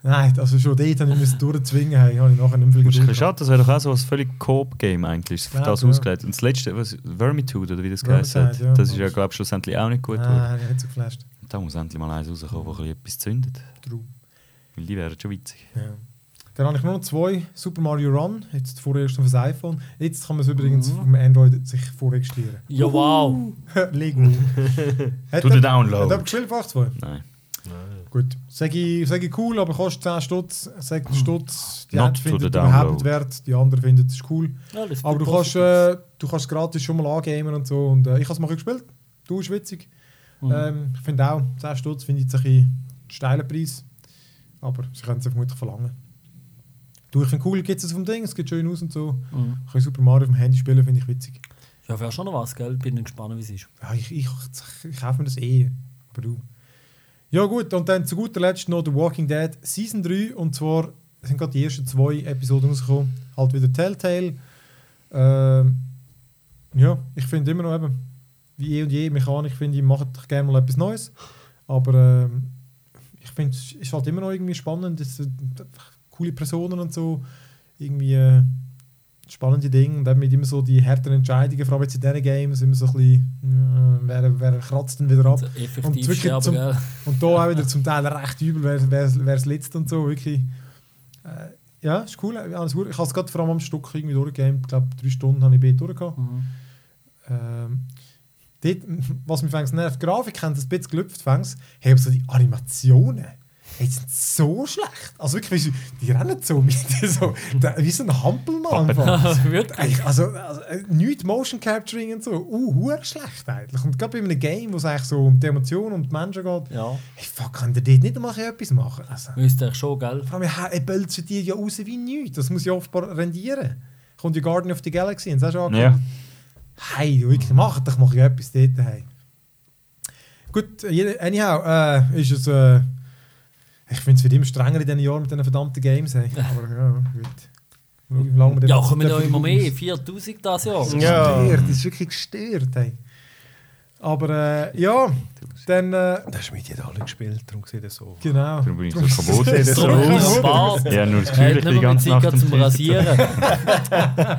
Nein, also schon dort habe ich müssen durchzwingen, habe ich nachher nicht mehr viel Das ist ein Geduld bisschen schade, das wäre doch auch so ein völlig Coop-Game eigentlich, für Ja, das ja. ausgelegt. Und das letzte, was, Vermitude oder wie das geheißen hat, Vermintide, ja. das ist ja, glaube ich, schlussendlich auch nicht gut geworden. Ah, nicht so geflasht. Da muss endlich mal eins rauskommen, wo ein bisschen etwas zündet. True. Weil die wären schon witzig. Ja. Dann habe ich nur noch zwei. Super Mario Run, jetzt vorerst auf das iPhone. Jetzt kann man es übrigens Mhm. auf dem Android sich vorregistrieren. Ja, wow. Lego. To the download. Hat er gespielt auf 2? Nein. Gut. Sag ich, sag ich cool, aber kostet 10 Stutz. Sag Stutz. Die einen the überhaupt wert, die anderen finden es ist cool. Ja, das Aber du kannst, äh, du kannst gratis schon mal angamen und so. Und, äh, ich habe es mal gespielt. Du ist witzig. Mhm. Ähm, ich finde auch, 10 Stutz finde ich jetzt ein bisschen steiler Preis. Aber sie können es vermutlich verlangen. Du, ich finde cool, gibt es dem Ding, es geht schön aus und so. Mhm. Ich kann Super Mario auf dem Handy spielen, finde ich witzig. Ja, wäre schon noch was, gell? Bin gespannt, wie es ist. Ja, ich, ich, ich kaufe mir das eh. Aber du. Ja gut, und dann zu guter Letzt noch The Walking Dead Season 3. Und zwar sind gerade die ersten zwei Episoden rausgekommen. Halt wieder Telltale. Ähm, ja, ich finde immer noch eben, wie eh und je, Mechanik finde ich, macht doch gerne mal etwas Neues. Aber ähm, ich finde, es ist halt immer noch irgendwie spannend. Es sind coole Personen und so. Irgendwie äh, spannende Dinge. Und eben mit immer so die härteren Entscheidungen, vor allem jetzt in diesen Games, immer so ein bisschen, ja, wer, wer kratzt denn wieder ab. Also Und effektiv wirklich sterben, zum-? Und da auch wieder zum Teil recht übel, wer, wer, wer es letzt und so, wirklich. Äh, ja, ist cool. Alles gut. Ich habe es gerade vor allem am Stück irgendwie durchgegeben. Ich glaube, drei Stunden habe ich bei durchgehabt. Mhm. Ähm, dort, was mich fängs nervt, die Grafik haben das ein bisschen gelüpft, fängs. Hey, aber so die Animationen, hey, die sind so schlecht. Also wirklich, du, die rennen so mit so, wie so ein Hampelmann. also, also äh, nichts Motion Capturing und so, uh, schlecht eigentlich. Und gerade bei einem Game, wo es eigentlich so um die Emotionen und die Menschen geht, Ja, hey, fuck, kann der dort nicht mal etwas machen? Also, müsste ich schon, gell? vor allem, ja, er bölzt dir ja raus wie nichts. Das muss ja offenbar rendieren. Kommt die Guardian of the Galaxy, haben sie auch schon Ja. Hey, du wirklich, mach doch mal etwas dort. Hey. Gut, jeder- anyhow, äh, ist es. Äh, ich finde es immer strenger in diesen Jahren mit diesen verdammten Games. Hey. Aber ja, gut. Wie lange wir Ja, kommen ja den- immer mehr. 4000 das Jahr. Ja. Gestört, das ist wirklich gestört. Hey. Aber äh, ja, dann. Äh, Das Schmidt hat alle gespielt, darum sieht er so. genau. Darum bin ich so kaputt. So ist Spaß. Ja, nur das Gefühl, ich bin nicht die mit ganze Zeit Nacht zum Rasieren.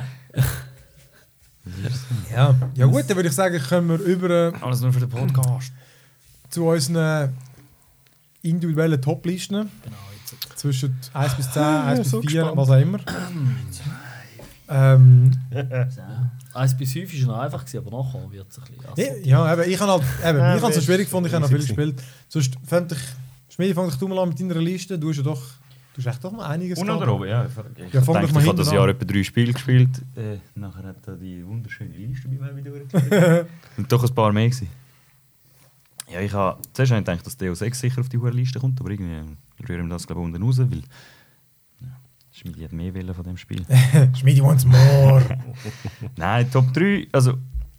Ja. ja, gut, dann würde ich sagen, kommen wir über. Äh, Alles nur für den Podcast. zu unseren individuellen Top-Listen. Genau, jetzt. Zwischen 1 bis 10, 1 bis so 4, gespannt. was auch immer. ähm, 1 bis 5 war noch einfach, gewesen, aber nachher wird es ein bisschen. ja, ja, eben, ich habe halt, eben, Ja, ich habe es so das schwierig gefunden, ich habe noch viel gespielt. Sonst fände ich, Schmiedi, fang dich du mal an mit deiner Liste. Du hast ja doch, du hast echt doch mal einiges Unten oder oben, ja. Ich, Ja, fang doch mal ich habe das Jahr an. etwa drei Spiele gespielt. Äh, nachher hat er die wunderschöne Liste bei mir wieder durchgespielt. Und doch ein paar mehr gewesen. Ja, ich habe zuerst ich gedacht, dass Deus Ex sicher auf die hohe Liste kommt, aber irgendwie rühren wir das glaube ich unten raus, weil ja, Schmiedi hat mehr wollen von dem Spiel. Schmiedi wants more. Nein, Top 3, also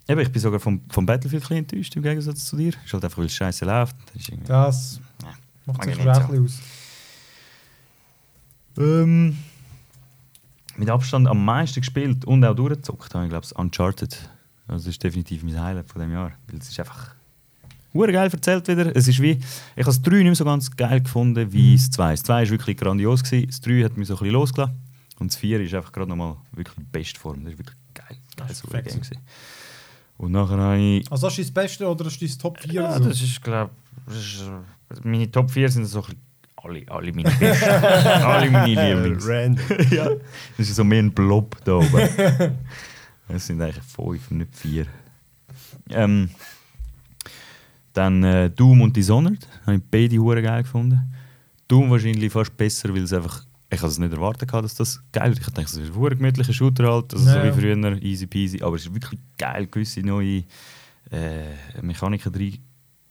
eben, ich bin sogar vom, vom Battlefield ein enttäuscht im Gegensatz zu dir. Ist halt einfach, weil es scheiße läuft. Das Das Ja, macht sich ich schon ein bisschen aus. Ähm, mit Abstand am meisten gespielt und auch durchgezockt habe ich, glaube ich, Uncharted. Also das ist definitiv mein Highlight von dem Jahr. Weil es ist einfach hure geil erzählt wieder. Es ist wie, ich habe das 3 nicht mehr so ganz geil gefunden wie das 2. Das 2 war wirklich grandios. Gewesen. Das 3 hat mich so ein bisschen losgelassen. Und das 4 ist einfach gerade nochmal wirklich die beste Form. Das ist wirklich geil. Geiles Game. gewesen. Und nachher habe ich... Also das ist das Beste oder ist das Top 4? Ja, so? das ist, glaube ich, meine Top 4 sind so ein bisschen alle, alle meine Besten. alle meine Lieblings. Random. ja. Das ist so mehr ein Blob da oben. Es sind eigentlich fünf, nicht vier. Ähm, dann äh, Doom und Dishonored. Habe ich beide hure geil gefunden. Doom wahrscheinlich fast besser, weil es einfach. Ich hatte es nicht erwartet, dass das geil ist. Ich dachte, es ist ein gemütlicher Shooter halt, also Ja. so wie früher, easy peasy. Aber es ist wirklich geil, gewisse neue äh, Mechaniken drin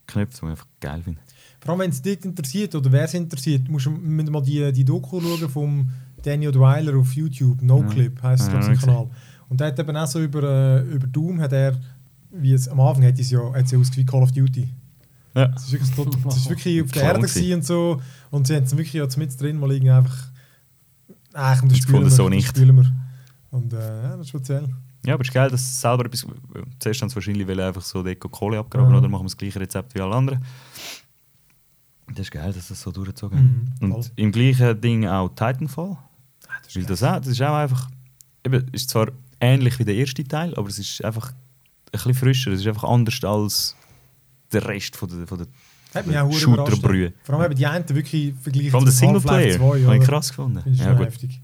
Knöpfe, die ich einfach geil finde. Vor allem, wenn es dich interessiert oder wer es interessiert, musst du müssen mal die, die Doku schauen vom Daniel Dweiler auf YouTube. NoClip heisst es Ja, auf seinem ja, Kanal. Und der hat eben auch so über, äh, über Doom, hat er, wie es am Anfang hat es ja, hat es ja ausgesehen wie Call of Duty. Ja. Es ist wirklich, so- es ist wirklich auf der Erde gewesen. und so. Und sie haben es wirklich jetzt mit drin mal irgendwie einfach. Ach, und das spielen wir. so das nicht. Spielen wir. Und äh, ja, das ist speziell. Ja, aber es ist geil, dass es selber etwas. Zuerst haben sie wahrscheinlich einfach so Deko Kohle abgraben Ja. oder machen wir das gleiche Rezept wie alle anderen. Das ist geil, dass das so durchgezogen Mhm, Und voll. im gleichen Ding auch Titanfall. das Weil das, auch, das ist auch einfach. Eben, ist zwar ähnlich wie der erste Teil, aber es ist einfach ein bisschen frischer. Es ist einfach anders als der Rest von der, von der Hat mich auch verdammt überrascht. Shooter-Brühe. Vor allem eben die einen wirklich verglichen Vor allem der Singleplayer. 2, Habe ich krass gefunden. Finde ich Ja, heftig.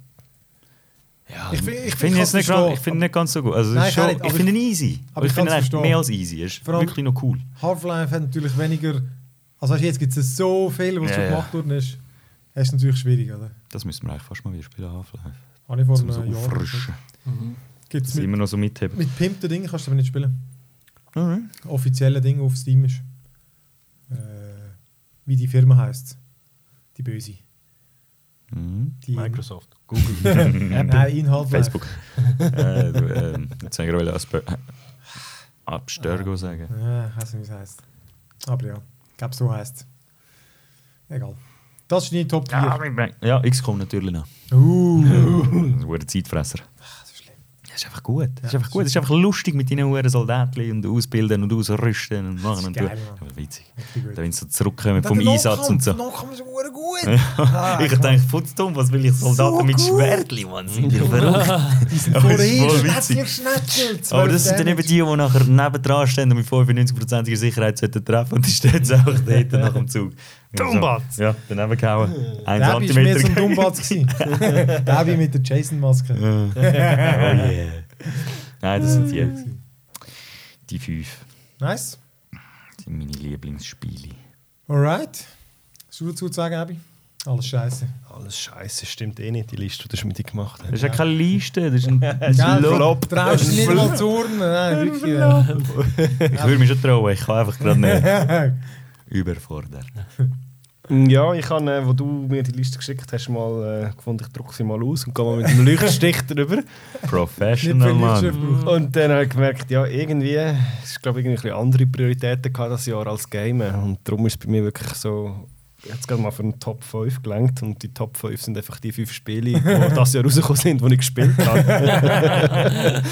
Ja, Ich ich find- ich finde jetzt nicht, ich finde nicht ganz so gut. Also, Nein, ist ich schon, nicht, ich finde ihn easy. aber ich ich finde ihn mehr als easy. Es ist wirklich noch cool. Half-Life hat natürlich weniger. Also weißt jetzt gibt es so viel, was Ja, schon ja. gemacht worden ist. Das ist natürlich schwierig, oder? Das müssen wir eigentlich fast mal wieder spielen, Half-Life. Habe ich vor Zum einem so Jahr. auffrischen. Gibt Das es mit, immer noch so mitheben. mit pimpten Dingen kannst du aber nicht spielen. Mhm. Offizielle Dinge auf Steam ist. Äh, wie die Firma heißt. Die böse. Mhm. Die, Microsoft, Google, Nein, in Half-Life. Facebook. äh, du, ähm, jetzt habe ich gerade Asper Abstergo sagen. Ja, ich weiß nicht, wie es heißt. Aber ja, ich glaube, so heißt es. Egal. Das ist deine Top 4. Ja, ja, XCOM natürlich noch. Uh, Ein Zeitfresser. Das ist. Das einfach gut. Das ist einfach gut. Es ist einfach lustig mit deinen Huren Soldaten und ausbilden und ausrüsten und machen und geil, witzig. Wenn sie so zurückkommen vom Einsatz und so. Nahkampf ist verdammt gut. Ah, ich denke, futzdumm, was will ich Soldaten So mit. Schwertli, Mann? Sind die verrückt? Die sind Aber vor es ist voll ihr, witzig. schnetzlich, schnetzelt. Aber das sind dann eben die, die nachher nebendran stehen und mit 95%iger Sicherheit sollten treffen und die stehen jetzt auch dort nach dem Zug. Dumbatz. Ja, daneben gehauen. Ein Der war mehr so ein Zentimeter. Gewesen. Der wie mit der Jason-Maske. oh yeah. Nein, das sind die. Die fünf. Nice. Das sind meine Lieblingsspiele. Alright. Hast du dazu zu sagen, Abi? Alles scheiße. Alles scheiße, stimmt eh nicht, die Liste, die du mit dir gemacht Das hast. ist ja keine Liste, das ist ein, das ein du Lob. traust dich nicht mal zu urnen. Nein, wirklich. äh. Ich würde mich schon trauen, ich kann einfach gerade nicht. Überfordert. Ja, ich habe, äh, wo du mir die Liste geschickt hast, mal äh, gefunden, ich drucke sie mal aus und gehe mal mit einem Leuchtstich drüber. Professional, Mann. Und dann habe ich gemerkt, ja, irgendwie, es glaube ich, irgendwie ein bisschen andere Prioritäten gehabt das Jahr als Gamen. Und darum ist es bei mir wirklich so, jetzt gerade mal für einen Top 5 gelangt und die Top 5 sind einfach die fünf Spiele, die das Jahr rausgekommen sind, die ich gespielt habe.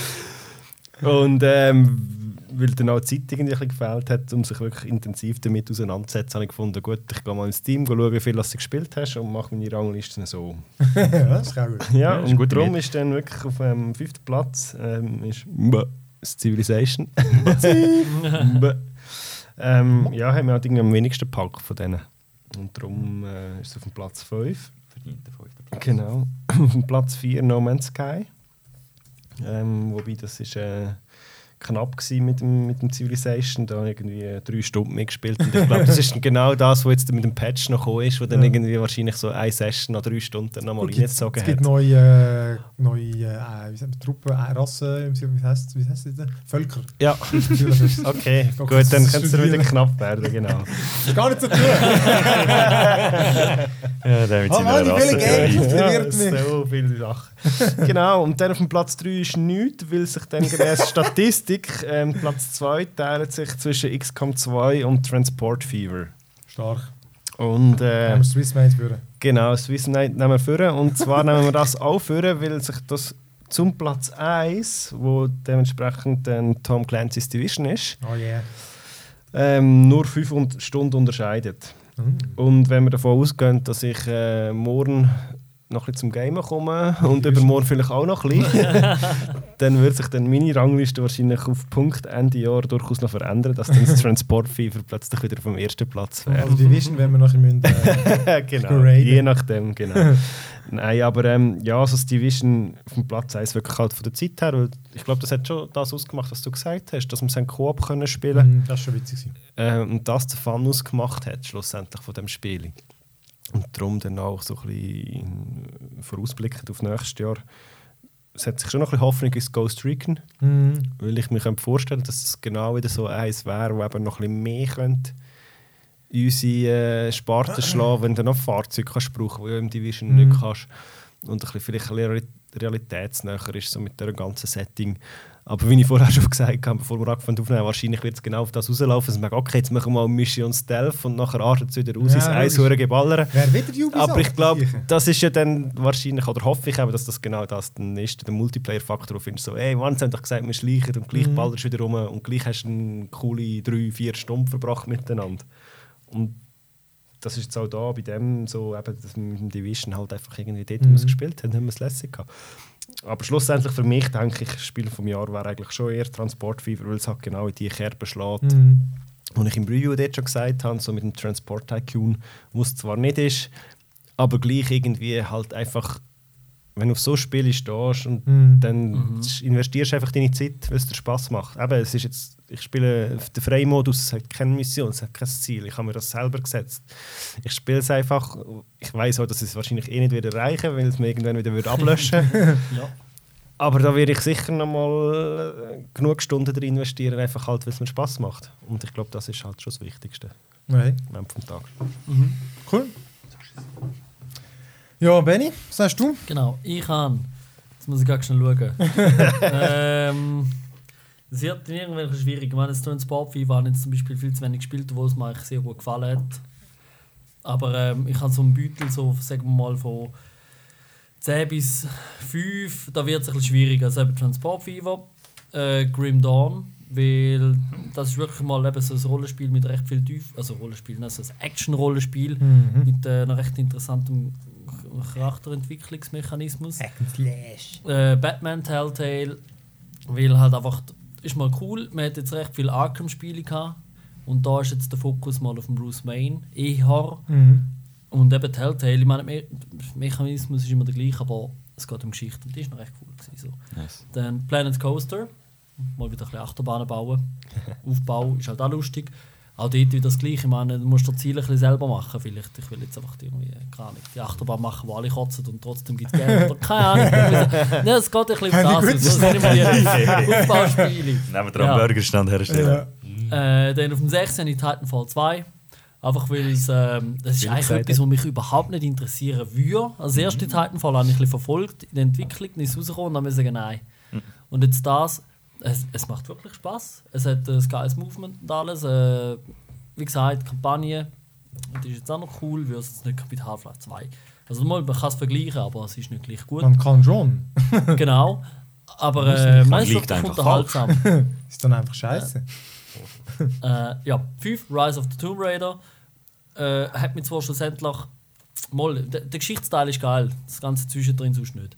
und ähm, weil dann auch die Zeit irgendwie ein bisschen gefehlt hat, um sich wirklich intensiv damit auseinanderzusetzen, habe ich gefunden, gut, ich gehe mal ins Team schauen, wie viel du gespielt hast und mache meine Rangliste so. ja, das ist auch gut. Ja, und gute darum ist dann wirklich auf dem fünften Platz ähm, ist das Civilization. Ähm, ja, haben wir halt irgendwie am wenigsten gepackt von denen. Und darum äh, ist es auf dem Platz 5. Verdienter fünfter Platz. Genau. auf dem Platz 4 No Man's Sky. Ähm, wobei das ist äh, knapp gewesen mit dem, mit dem Civilization. Da habe ich irgendwie drei Stunden mitgespielt. Und ich glaube, das ist dann genau das, was jetzt mit dem Patch noch gekommen ist, wo dann Ja. irgendwie wahrscheinlich so eine Session nach drei Stunden nochmal reingezogen es gibt hat. neue, äh, neue äh, wie sagt man, Truppen, äh, Rassen, wie heißt wie heißt das denn? Völker. Ja, okay, gut, dann könnte es wieder knapp werden, genau. Gar nicht so tun. Ja, der mit Ah, seiner Mann, die Rasse. viele Games. ja, so viele Sachen. genau, und dann auf dem Platz 3 ist nichts, weil sich dann gemäß Statistik ähm, Platz 2 teilt sich zwischen XCOM 2 und Transport Fever. Stark. Und äh, Haben wir Swiss Mates führen. genau, Swiss Night nehmen wir führen. Und zwar nehmen wir das auch führen, weil sich das zum Platz 1, wo dementsprechend dann Tom Clancy's Division ist, Oh yeah. ähm, nur 5 und- Stunden unterscheidet. Mhm. Und wenn wir davon ausgehen, dass ich äh, morgen noch ein bisschen zum Gamen komme und übermorgen vielleicht auch noch ein bisschen, dann würde sich dann meine Rangliste wahrscheinlich auf Punkt Ende Jahr durchaus noch verändern, dass dann das Transport Fever plötzlich wieder vom ersten Platz wäre. Also Division, wenn wir nachher müssen, äh, genau, je nachdem, genau. Nein, aber ähm, ja, also das Division vom Platz 1 wirklich halt von der Zeit her, weil ich glaube, das hat schon das ausgemacht, was du gesagt hast, dass wir es einen Koop können spielen mhm, das war schon witzig. äh, und das den Fun ausgemacht hat, schlussendlich von dem Spiel. Und darum dann auch so ein bisschen vorausblickend auf nächstes Jahr, es hat sich schon noch ein bisschen Hoffnung ins Ghost Recon, Mhm. weil ich mir könnte vorstellen dass es genau wieder so eins wäre, wo eben noch ein bisschen mehr könnte unsere äh, Sparte schlagen, wenn du noch Fahrzeuge kannst brauchen, die du im Division Mhm. nicht kannst. Und ein bisschen, vielleicht ein bisschen reali- realitätsnäher ist, so mit dem ganzen Setting. Aber wie ich vorher schon gesagt habe, bevor wir angefangen haben aufzunehmen, wahrscheinlich wird es genau auf das rauslaufen. dass man sagt, okay, jetzt machen wir mal Mission Stealth und nachher artet es wieder aus Ja, ins. Eishuren geballern. Wer wieder Ubisoft? Aber ich glaube, das ist ja dann wahrscheinlich, oder hoffe ich eben, dass das genau das dann ist, der Multiplayer-Faktor, wo du findest, so, ey, wann haben doch gesagt, wir schleichen und gleich Mhm. ballerst wieder rum und gleich hast du eine coole drei, vier Stunden verbracht miteinander. Und das ist jetzt auch da bei dem so, eben, dass wir mit dem Division halt einfach irgendwie dort, Mhm. gespielt haben, haben wir es lässig gehabt. Aber schlussendlich für mich, denke ich, das Spiel vom Jahr wäre eigentlich schon eher Transportfever, weil es halt genau in die Kerbe schlägt. Mhm. Und ich im Review dort schon gesagt habe, so mit dem Transport Tycoon, wo es zwar nicht ist, aber gleich irgendwie halt einfach, wenn du auf so Spiele stehst und Mhm. dann investierst du einfach deine Zeit, weil es dir Spass macht. Eben, es ist jetzt, ich spiele auf den Freimodus, es hat keine Mission, es hat kein Ziel, ich habe mir das selber gesetzt. Ich spiele es einfach, ich weiß auch, dass ich es wahrscheinlich eh nicht wieder erreichen weil es mir irgendwann wieder würde ablöschen Ja. Aber da werde ich sicher noch mal äh, genug Stunden drin investieren, einfach halt, weil es mir Spass macht. Und ich glaube, das ist halt schon das Wichtigste Okay. am Ende vom Tag. Cool. Ja, Benny, was sagst du? Genau, ich habe. Jetzt muss ich ganz schnell schauen. ähm, es wird in irgendwelchen schwierig. Ich meine, das Transport Fever habe ich jetzt zum Beispiel viel zu wenig gespielt, obwohl es mir eigentlich sehr gut gefallen hat. Aber ähm, ich habe so einen Beutel, so, sagen wir mal, von 10 bis 5. Da wird es ein bisschen schwieriger. Also eben Transport Fever, äh, Grim Dawn, weil das ist wirklich mal eben so ein Rollenspiel mit recht viel Tief. Also Rollenspiel, also ein Action-Rollenspiel Mhm. mit äh, einem recht interessanten Charakterentwicklungsmechanismus. Äh, Batman Telltale, weil halt einfach, ist mal cool, man hat jetzt recht viele Arkham-Spiele gehabt und da ist jetzt der Fokus mal auf Bruce Wayne, eher. Mhm. Und eben Telltale, ich meine, der Me Mechanismus ist immer der gleiche, aber es geht um Geschichte und die ist noch recht cool gewesen, so. Nice. Dann Planet Coaster, mal wieder ein bisschen Achterbahnen bauen. Aufbau ist halt auch lustig. Auch dort wieder das Gleiche. Ich meine, du musst das Ziel ein bisschen selber machen. Vielleicht. Ich will jetzt einfach irgendwie, keine Ahnung, die Achterbahn machen, wo alle kotzen und trotzdem gibt es Geld. Oder keine Ahnung. Nein, es geht ein bisschen um das. So sind immer die Aufbauspiele. Nehmen wir Ja. einen Burgerstand herstellen. Ja. Äh, dann auf dem 6. habe ich Titanfall 2. Einfach weil es, ähm, das ist eigentlich etwas, was mich überhaupt nicht interessieren würde. Als erste Titanfall habe ich ein bisschen verfolgt in der Entwicklung, dann ist es rausgekommen und dann muss ich sagen, nein. Und jetzt das, es, es macht wirklich Spaß. Es hat ein geiles Movement und alles. Äh, wie gesagt, die Kampagne, die ist jetzt auch noch cool, wie es jetzt nicht mit Half-Life 2. Also mal, man kann es vergleichen, aber es ist nicht gleich gut. Man kann schon. genau. Aber äh, man ist unterhaltsam. Ist dann einfach scheiße. Äh, ja, 5, Rise of the Tomb Raider. Äh, hat mich zwar schlussendlich. Mal, der, der Geschichtsteil ist geil, das Ganze zwischendrin sonst nicht.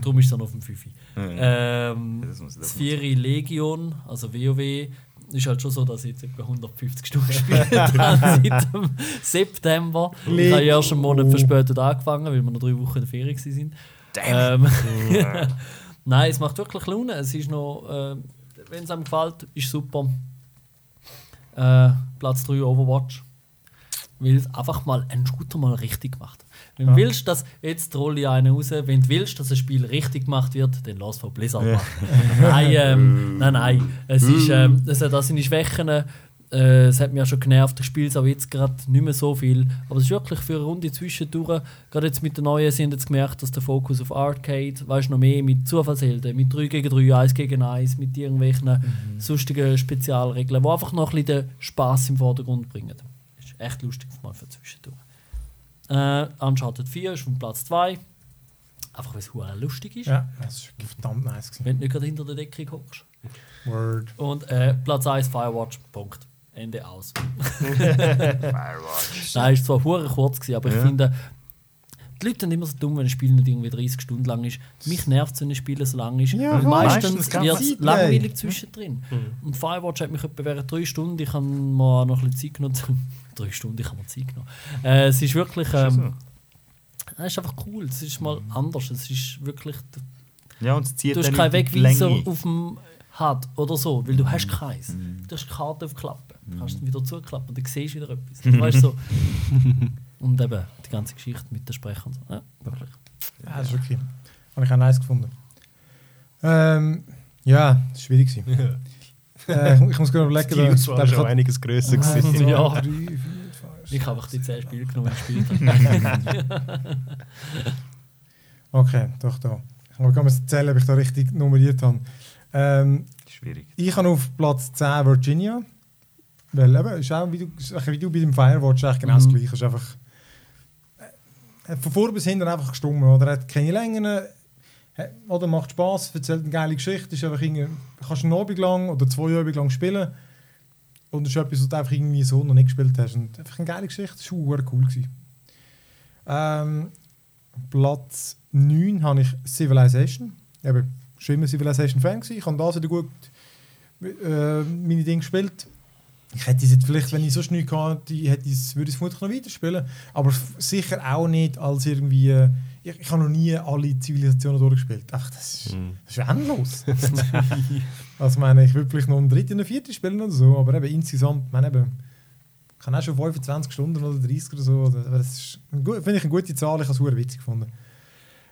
Darum ist es dann auf dem 5. Ähm, doch 4 Legion, also WoW, ist halt schon so, dass ich jetzt etwa 150 Stunden gespielt habe seit dem September. Ich habe erst einen Monat verspätet angefangen, weil wir noch drei Wochen in der Ferien waren. Ähm, Nein, es macht wirklich Laune. Es ist noch, äh, wenn es einem gefällt, ist super. Äh, Platz 3 Overwatch. Weil es einfach mal einen Shooter mal richtig macht. Wenn du Ja. willst, dass jetzt rolle ich einen raus, wenn du willst, dass ein Spiel richtig gemacht wird, dann lass von Blizzard machen. nein, ähm, nein, nein. Es, ist, ähm, es hat auch seine Schwächen. Äh, es hat mich ja schon genervt. Ich spiele es auch jetzt gerade nicht mehr so viel. Aber es ist wirklich für eine Runde zwischendurch. Gerade jetzt mit den neuen sind jetzt gemerkt, dass der Fokus auf Arcade, weißt du noch mehr mit Zufallshelden, mit 3 gegen 3, 1 gegen 1, mit irgendwelchen sonstigen Spezialregeln, die einfach noch ein bisschen den Spass im Vordergrund bringen. Ist echt lustig mal für zwischendurch. Äh, Uncharted 4 ist von Platz 2. Einfach weil es hure lustig ist. Ja, das ist verdammt nice. Gewesen. Wenn du nicht gerade hinter der Decke hockst. Word. Und äh, Platz 1 Firewatch. Punkt. Ende aus. Firewatch. Nein, ist zwar hure kurz gewesen, aber ich Ja. finde, Die Leute sind immer so dumm, wenn ein Spiel nicht irgendwie 30 Stunden lang ist. Mich nervt es, wenn ein Spiel so lang ist. Ja, meistens wird es langweilig ey. zwischendrin. Und Firewatch hat mich etwa während drei Stunden, ich habe mir noch ein bisschen Zeit genommen. Drei Stunden, ich habe mir Zeit genommen. Äh, es ist wirklich. Ähm, es ist einfach cool. Es ist mal anders. Es ist wirklich. Ja, und es zieht Du hast keinen Wegweiser auf dem HUD oder so, weil du hast keins. Du hast die Karte auf Klappen. Du kannst dann wieder zuklappen und dann siehst du wieder etwas. Weißt du so. Und eben die ganze Geschichte mit den Sprechern und so. Ja, wirklich. Ja, das ist wirklich. Habe ich auch nice gefunden. Ähm, ja, das war schwierig. äh, ich muss gerade überlegen, Die ist ich schon einiges grösser Eins, gewesen. zwei, Ja. drei, vier, fünf, Ich habe einfach die 10 Spiele genommen und. Okay, doch da. Ich kann mir erzählen, ob ich da richtig nummeriert habe. Ähm, Schwierig. ich habe auf Platz 10 Virginia. Weil eben, ist auch wie du, ist wie du bei dem Firewatch eigentlich genau das Mhm. gleiche. Ist einfach, äh, von vor bis hinten einfach gestummen. Oder er hat keine Längen. Äh, Oder macht Spaß, erzählt eine geile Geschichte. Ist einfach irgendwie, kannst einen Abend lang oder zwei Abend lang spielen. Und das ist etwas, was du einfach irgendwie so noch nicht gespielt hast. Und einfach eine geile Geschichte. Das war cool. Ähm, Platz 9 habe ich Civilization. Ich war schon immer Civilization-Fan. Ich habe das wieder gut äh, meine Dinge gespielt. Ich hätte es jetzt vielleicht, wenn ich so nichts gehabt hätte, ich würde ich es vermutlich noch weiterspielen. Aber sicher auch nicht als irgendwie... Ich, ich habe noch nie alle Zivilisationen durchgespielt. Einfach, das ist, Mhm. das ist endlos. also ich meine, ich würde vielleicht noch einen dritten einen vierten spielen oder so, aber eben insgesamt, ich meine eben, ich kann auch schon 25 Stunden oder 30 oder so. Aber das ist, finde ich eine gute Zahl, ich habe es sehr witzig gefunden.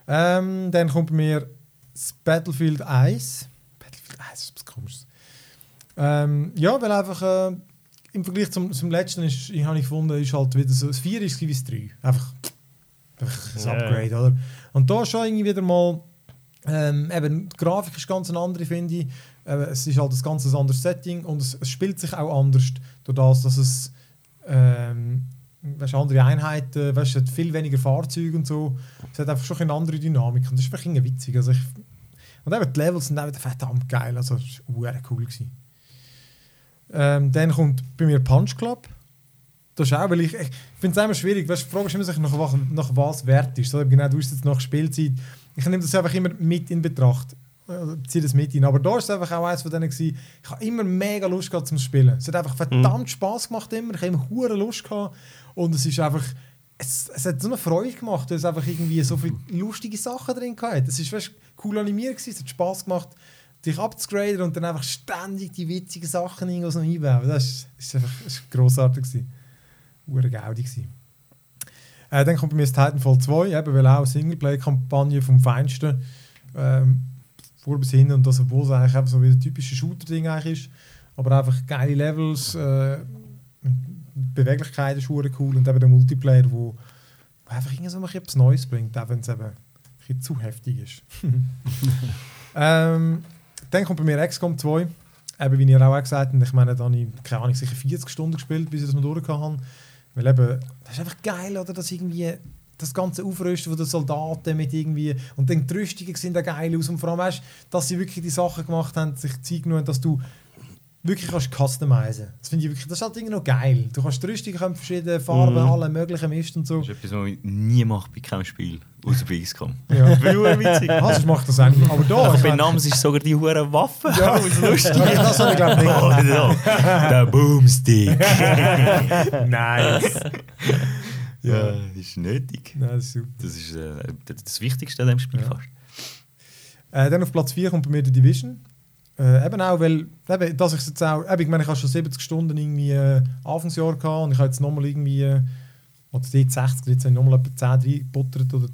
Ähm, dann kommt bei mir das Battlefield 1. Battlefield 1 ist etwas komisches. Ähm, ja, weil einfach äh, im Vergleich zum, zum letzten ist, ich habe ich gefunden, ist halt wieder so, das 4 ist wie das 3. Einfach, ein Ja. Upgrade, oder? Und da ist schon irgendwie wieder mal, ähm, eben, die Grafik ist ganz eine andere, finde ich. Eben, es ist halt ein ganz anderes Setting und es, es spielt sich auch anders durch das, dass es ähm, weißt, andere Einheiten, weißt, es hat viel weniger Fahrzeuge und so. Es hat einfach schon eine andere Dynamik und das ist irgendwie witzig. Also ich, und eben die Levels sind auch wieder verdammt geil, also es war cool. Gewesen. Ähm, dann kommt bei mir Punch Club. Das ist auch, weil ich, ich finde es immer schwierig, weißt, die Frage ist immer, sich nach, was- nach was wert ist. So, eben genau, du hast jetzt nach Spielzeit. Ich nehme das einfach immer mit in Betracht. Äh, Ziehe das mit in. Aber da ist es einfach auch eines von denen gewesen, ich habe immer mega Lust gehabt zum Spielen. Es hat einfach verdammt Spaß gemacht immer. Ich habe immer hure Lust gehabt. Und es ist einfach, es, es hat so eine Freude gemacht, weil es einfach irgendwie so viele lustige Sachen drin hatte. Es ist weißt, cool animiert gewesen, es hat Spaß gemacht, dich abzugraden und dann einfach ständig die witzigen Sachen irgendwas noch einbauen. Das ist, ist einfach ist grossartig gewesen. Hure Gaudi gewesen. Äh, dann kommt bei mir das Titanfall 2, eben, weil auch eine Singleplay-Kampagne vom Feinsten ähm, vor bis hin und das, obwohl es eigentlich einfach so wie ein typisches Shooter-Ding eigentlich ist, aber einfach geile Levels, äh, Beweglichkeit ist hure cool und eben der Multiplayer, wo, wo einfach irgendwie so ein bisschen Neues bringt, auch wenn es eben ein bisschen zu heftig ist. ähm, dann kommt bei mir XCOM 2, eben wie ihr auch gesagt habt, ich meine, da habe ich, keine Ahnung, sicher 40 Stunden gespielt, bis ich das mal durchgehauen habe. Weil eben, das ist einfach geil, oder? Das irgendwie das ganze Aufrüsten von den Soldaten mit irgendwie und dann die Rüstungen sehen da geil aus und vor allem weißt, dass sie wirklich die Sachen gemacht haben, sich Zeit genommen dass du wirklich kannst customizen. Das finde ich wirklich, das ist halt irgendwie noch geil. Du kannst die Rüstungen haben verschiedene Farben, Mhm. alle möglichen Mist und so. Das ist etwas, was ich nie mache bei keinem Spiel, außer bei XCOM. Ja. Weil witzig. Also ich mache das eigentlich. Aber da, Aber ich bei Namens ist sogar die hure Waffe. Ja. alles lustig. Okay, das habe ich glaube nicht. Oh, da. Der Boomstick. nice. Ja, das ist nötig. Nein, das ist super. Das ist äh, das- das Wichtigste an dem Spiel Ja. fast. Äh, dann auf Platz 4 kommt bei mir die Division. Äh, eben auch, weil, eben, dass ich jetzt auch, eben, ich meine, ich habe schon 70 Stunden irgendwie äh, Anfangsjahr gehabt und ich habe jetzt nochmal irgendwie, äh, oder dort 60, jetzt habe ich nochmal etwa 10 reingebuttert oder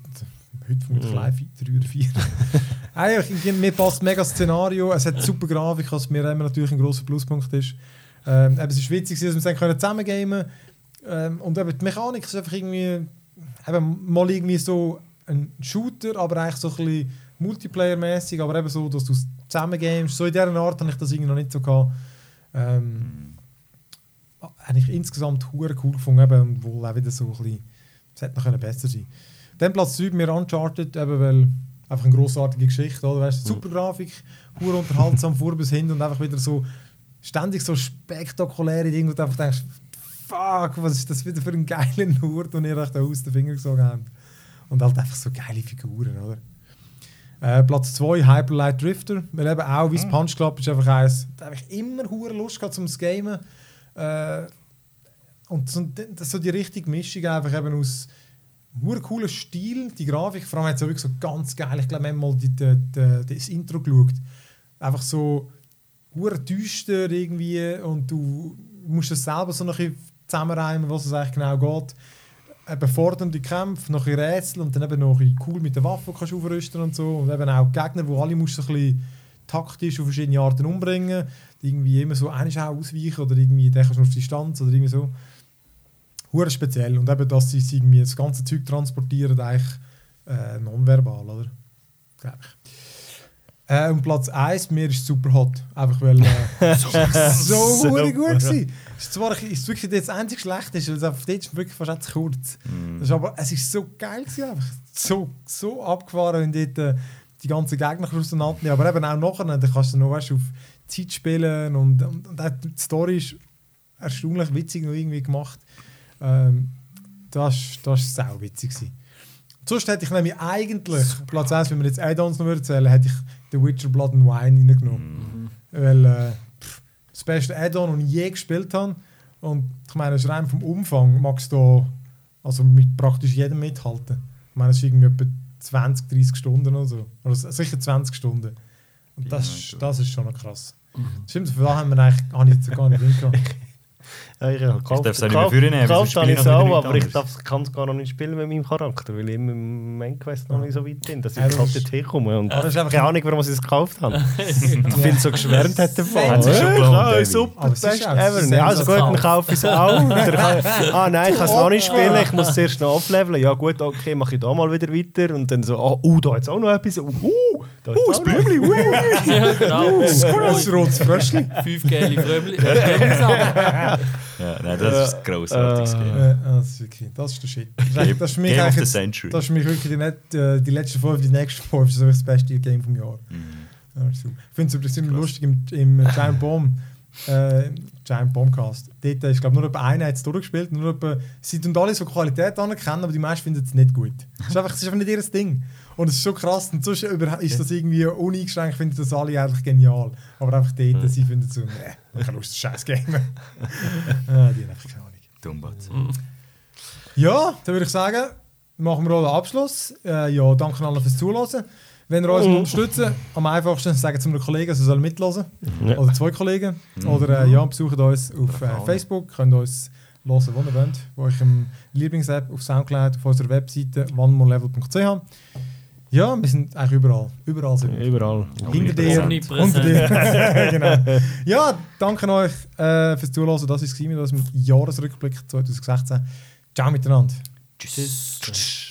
heute vermutlich Mhm. live 3 oder 4. Eigentlich, ich- mir passt mega das Szenario, es hat super Grafik, was mir immer natürlich ein grosser Pluspunkt ist. Ähm, eben, es ist witzig, dass wir es dann können zusammen gamen ähm, und eben die Mechanik ist einfach irgendwie, eben mal irgendwie so ein Shooter, aber eigentlich so ein bisschen Multiplayer-mäßig, aber eben so, dass du zusammen gamest. So in dieser Art habe ich das irgendwie noch nicht so gehabt. Ähm, habe ich insgesamt hure cool gefunden, eben, wohl auch wieder so ein bisschen, es hätte noch können besser sein Dann Platz 3 bei mir Uncharted, eben weil einfach eine grossartige Geschichte, oder? Weißt, super Grafik, hure unterhaltsam vor bis hin und einfach wieder so ständig so spektakuläre Dinge, wo du einfach denkst, fuck, was ist das wieder für ein geiler Nord, den ihr euch da aus den Fingern gesogen habt. Und halt einfach so geile Figuren, oder? Äh, Platz 2, Hyperlight Drifter. Weil eben auch, wie das Punch Club ist einfach eins, da habe ich immer hure Lust gehabt zum Gamen. Äh, und so, das ist so die richtige Mischung einfach eben aus hure cooler Stil, die Grafik, vor allem hat es wirklich so ganz geil, ich glaube, wir haben mal die, die, die, das Intro geschaut. Einfach so hure düster irgendwie und du musst das selber so noch ein bisschen zusammenreimen, was es eigentlich genau geht. Eben fordernde Kämpfe, noch ein Rätsel und dann eben noch ein cool mit den Waffen kannst aufrüsten und so. Und eben auch Gegner, wo alle musst du so ein bisschen taktisch auf verschiedene Arten umbringen. Irgendwie immer so einen auch ausweichen oder irgendwie den kannst du auf Distanz oder irgendwie so. Hure speziell. Und eben, dass sie irgendwie das ganze Zeug transportieren, eigentlich äh, nonverbal, oder? Glaube ich. Äh, und Platz 1, mir ist super hot. Einfach weil äh, so, so hure gut gewesen. Ist zwar ist wirklich das einzige schlecht ist, weil es auf ist wirklich fast zu kurz. Das ist aber es ist so geil gewesen, einfach so so abgefahren, wenn dort äh, die ganzen Gegner auseinandernehmen. Aber eben auch nachher, dann kannst du noch weißt, auf Zeit spielen und, und, und auch die Story ist erstaunlich witzig noch irgendwie gemacht. Ähm, das das ist sau witzig gewesen. Sonst hätte ich nämlich eigentlich, Platz 1, wenn wir jetzt Add-ons noch erzählen hätte ich The Witcher Blood and Wine reingenommen. Weil äh, das beste Add-on, das ich je gespielt habe. Und ich meine, es rein vom Umfang, magst du also mit praktisch jedem mithalten. Ich meine, es ist irgendwie etwa 20, 30 Stunden oder so. Oder sicher 20 Stunden. Und das, das ist schon noch krass. Stimmt, für das haben wir eigentlich gar nicht, gar nicht hingekommen. Ja, ich ich darf es auch nicht mehr für ihn nehmen, Gekauft sonst habe ich es auch, aber ich kann es gar noch nicht spielen mit meinem Charakter, weil ich immer im Main Quest noch nicht so weit bin, dass ich Ja, halt ist- dort herkomme. Und das ist einfach- keine Ahnung, warum ich es gekauft habe. Ich finde es so geschwärmt hat davon. Haben sie schon gelohnt, super, es best ist ever. also gut, dann kaufe ich es auch. Ah nein, ich kann es noch nicht spielen, ich muss zuerst noch aufleveln. Ja gut, okay, mache ich da mal wieder weiter. Und dann so, oh, uh, da jetzt auch noch etwas. Uh, uh da ist Oh, auch das Blümli, uh, ja, genau. das rotes Fröschli. Fünf gelbe Frömmli. Ja, nein, das ist ein grossartiges Äh, Game. Ja, das ist wirklich, das ist der Shit. Das ist, eigentlich- das ist für mich Game of the Century. Das ist für mich wirklich die, äh, die letzten fünf, die nächsten fünf, das ist das beste Game vom Jahr. Ja, so. Ich finde es übrigens immer lustig im, im Giant Bomb, äh, Giant Bombcast. Dort ist, glaube nur etwa einer hat es durchgespielt. Nur etwa, sie tun alle so Qualität anerkennen, aber die meisten finden es nicht gut. Es ist einfach, es ist einfach nicht ihr Ding. Und es ist so krass. Und sonst über- ist das irgendwie uneingeschränkt, finden das alle eigentlich genial. Aber einfach dort, sie finden so, nee, ich habe Lust, scheiß Game. ah, die haben einfach keine Ahnung. Dumbatz. Ja, dann würde ich sagen, machen wir auch den Abschluss. Äh, ja, danke allen fürs Zuhören. Wenn ihr uns unterstützen am einfachsten sagen zu einem Kollegen, sie sollen mithören. Ja. Oder zwei Kollegen. Oder äh, ja, besucht uns auf äh, Facebook, könnt uns hören, wo ihr wollt. Bei euch im Lieblings-App, auf Soundcloud, auf unserer Webseite onemorelevel.ch. Ja, wir sind eigentlich überall. Überall sind wir. Überall. Hinter dir, unter dir. genau. Ja, danke euch äh, fürs Zuhören. Das war es mit unserem Jahresrückblick 2016. Ciao miteinander. Tschüss.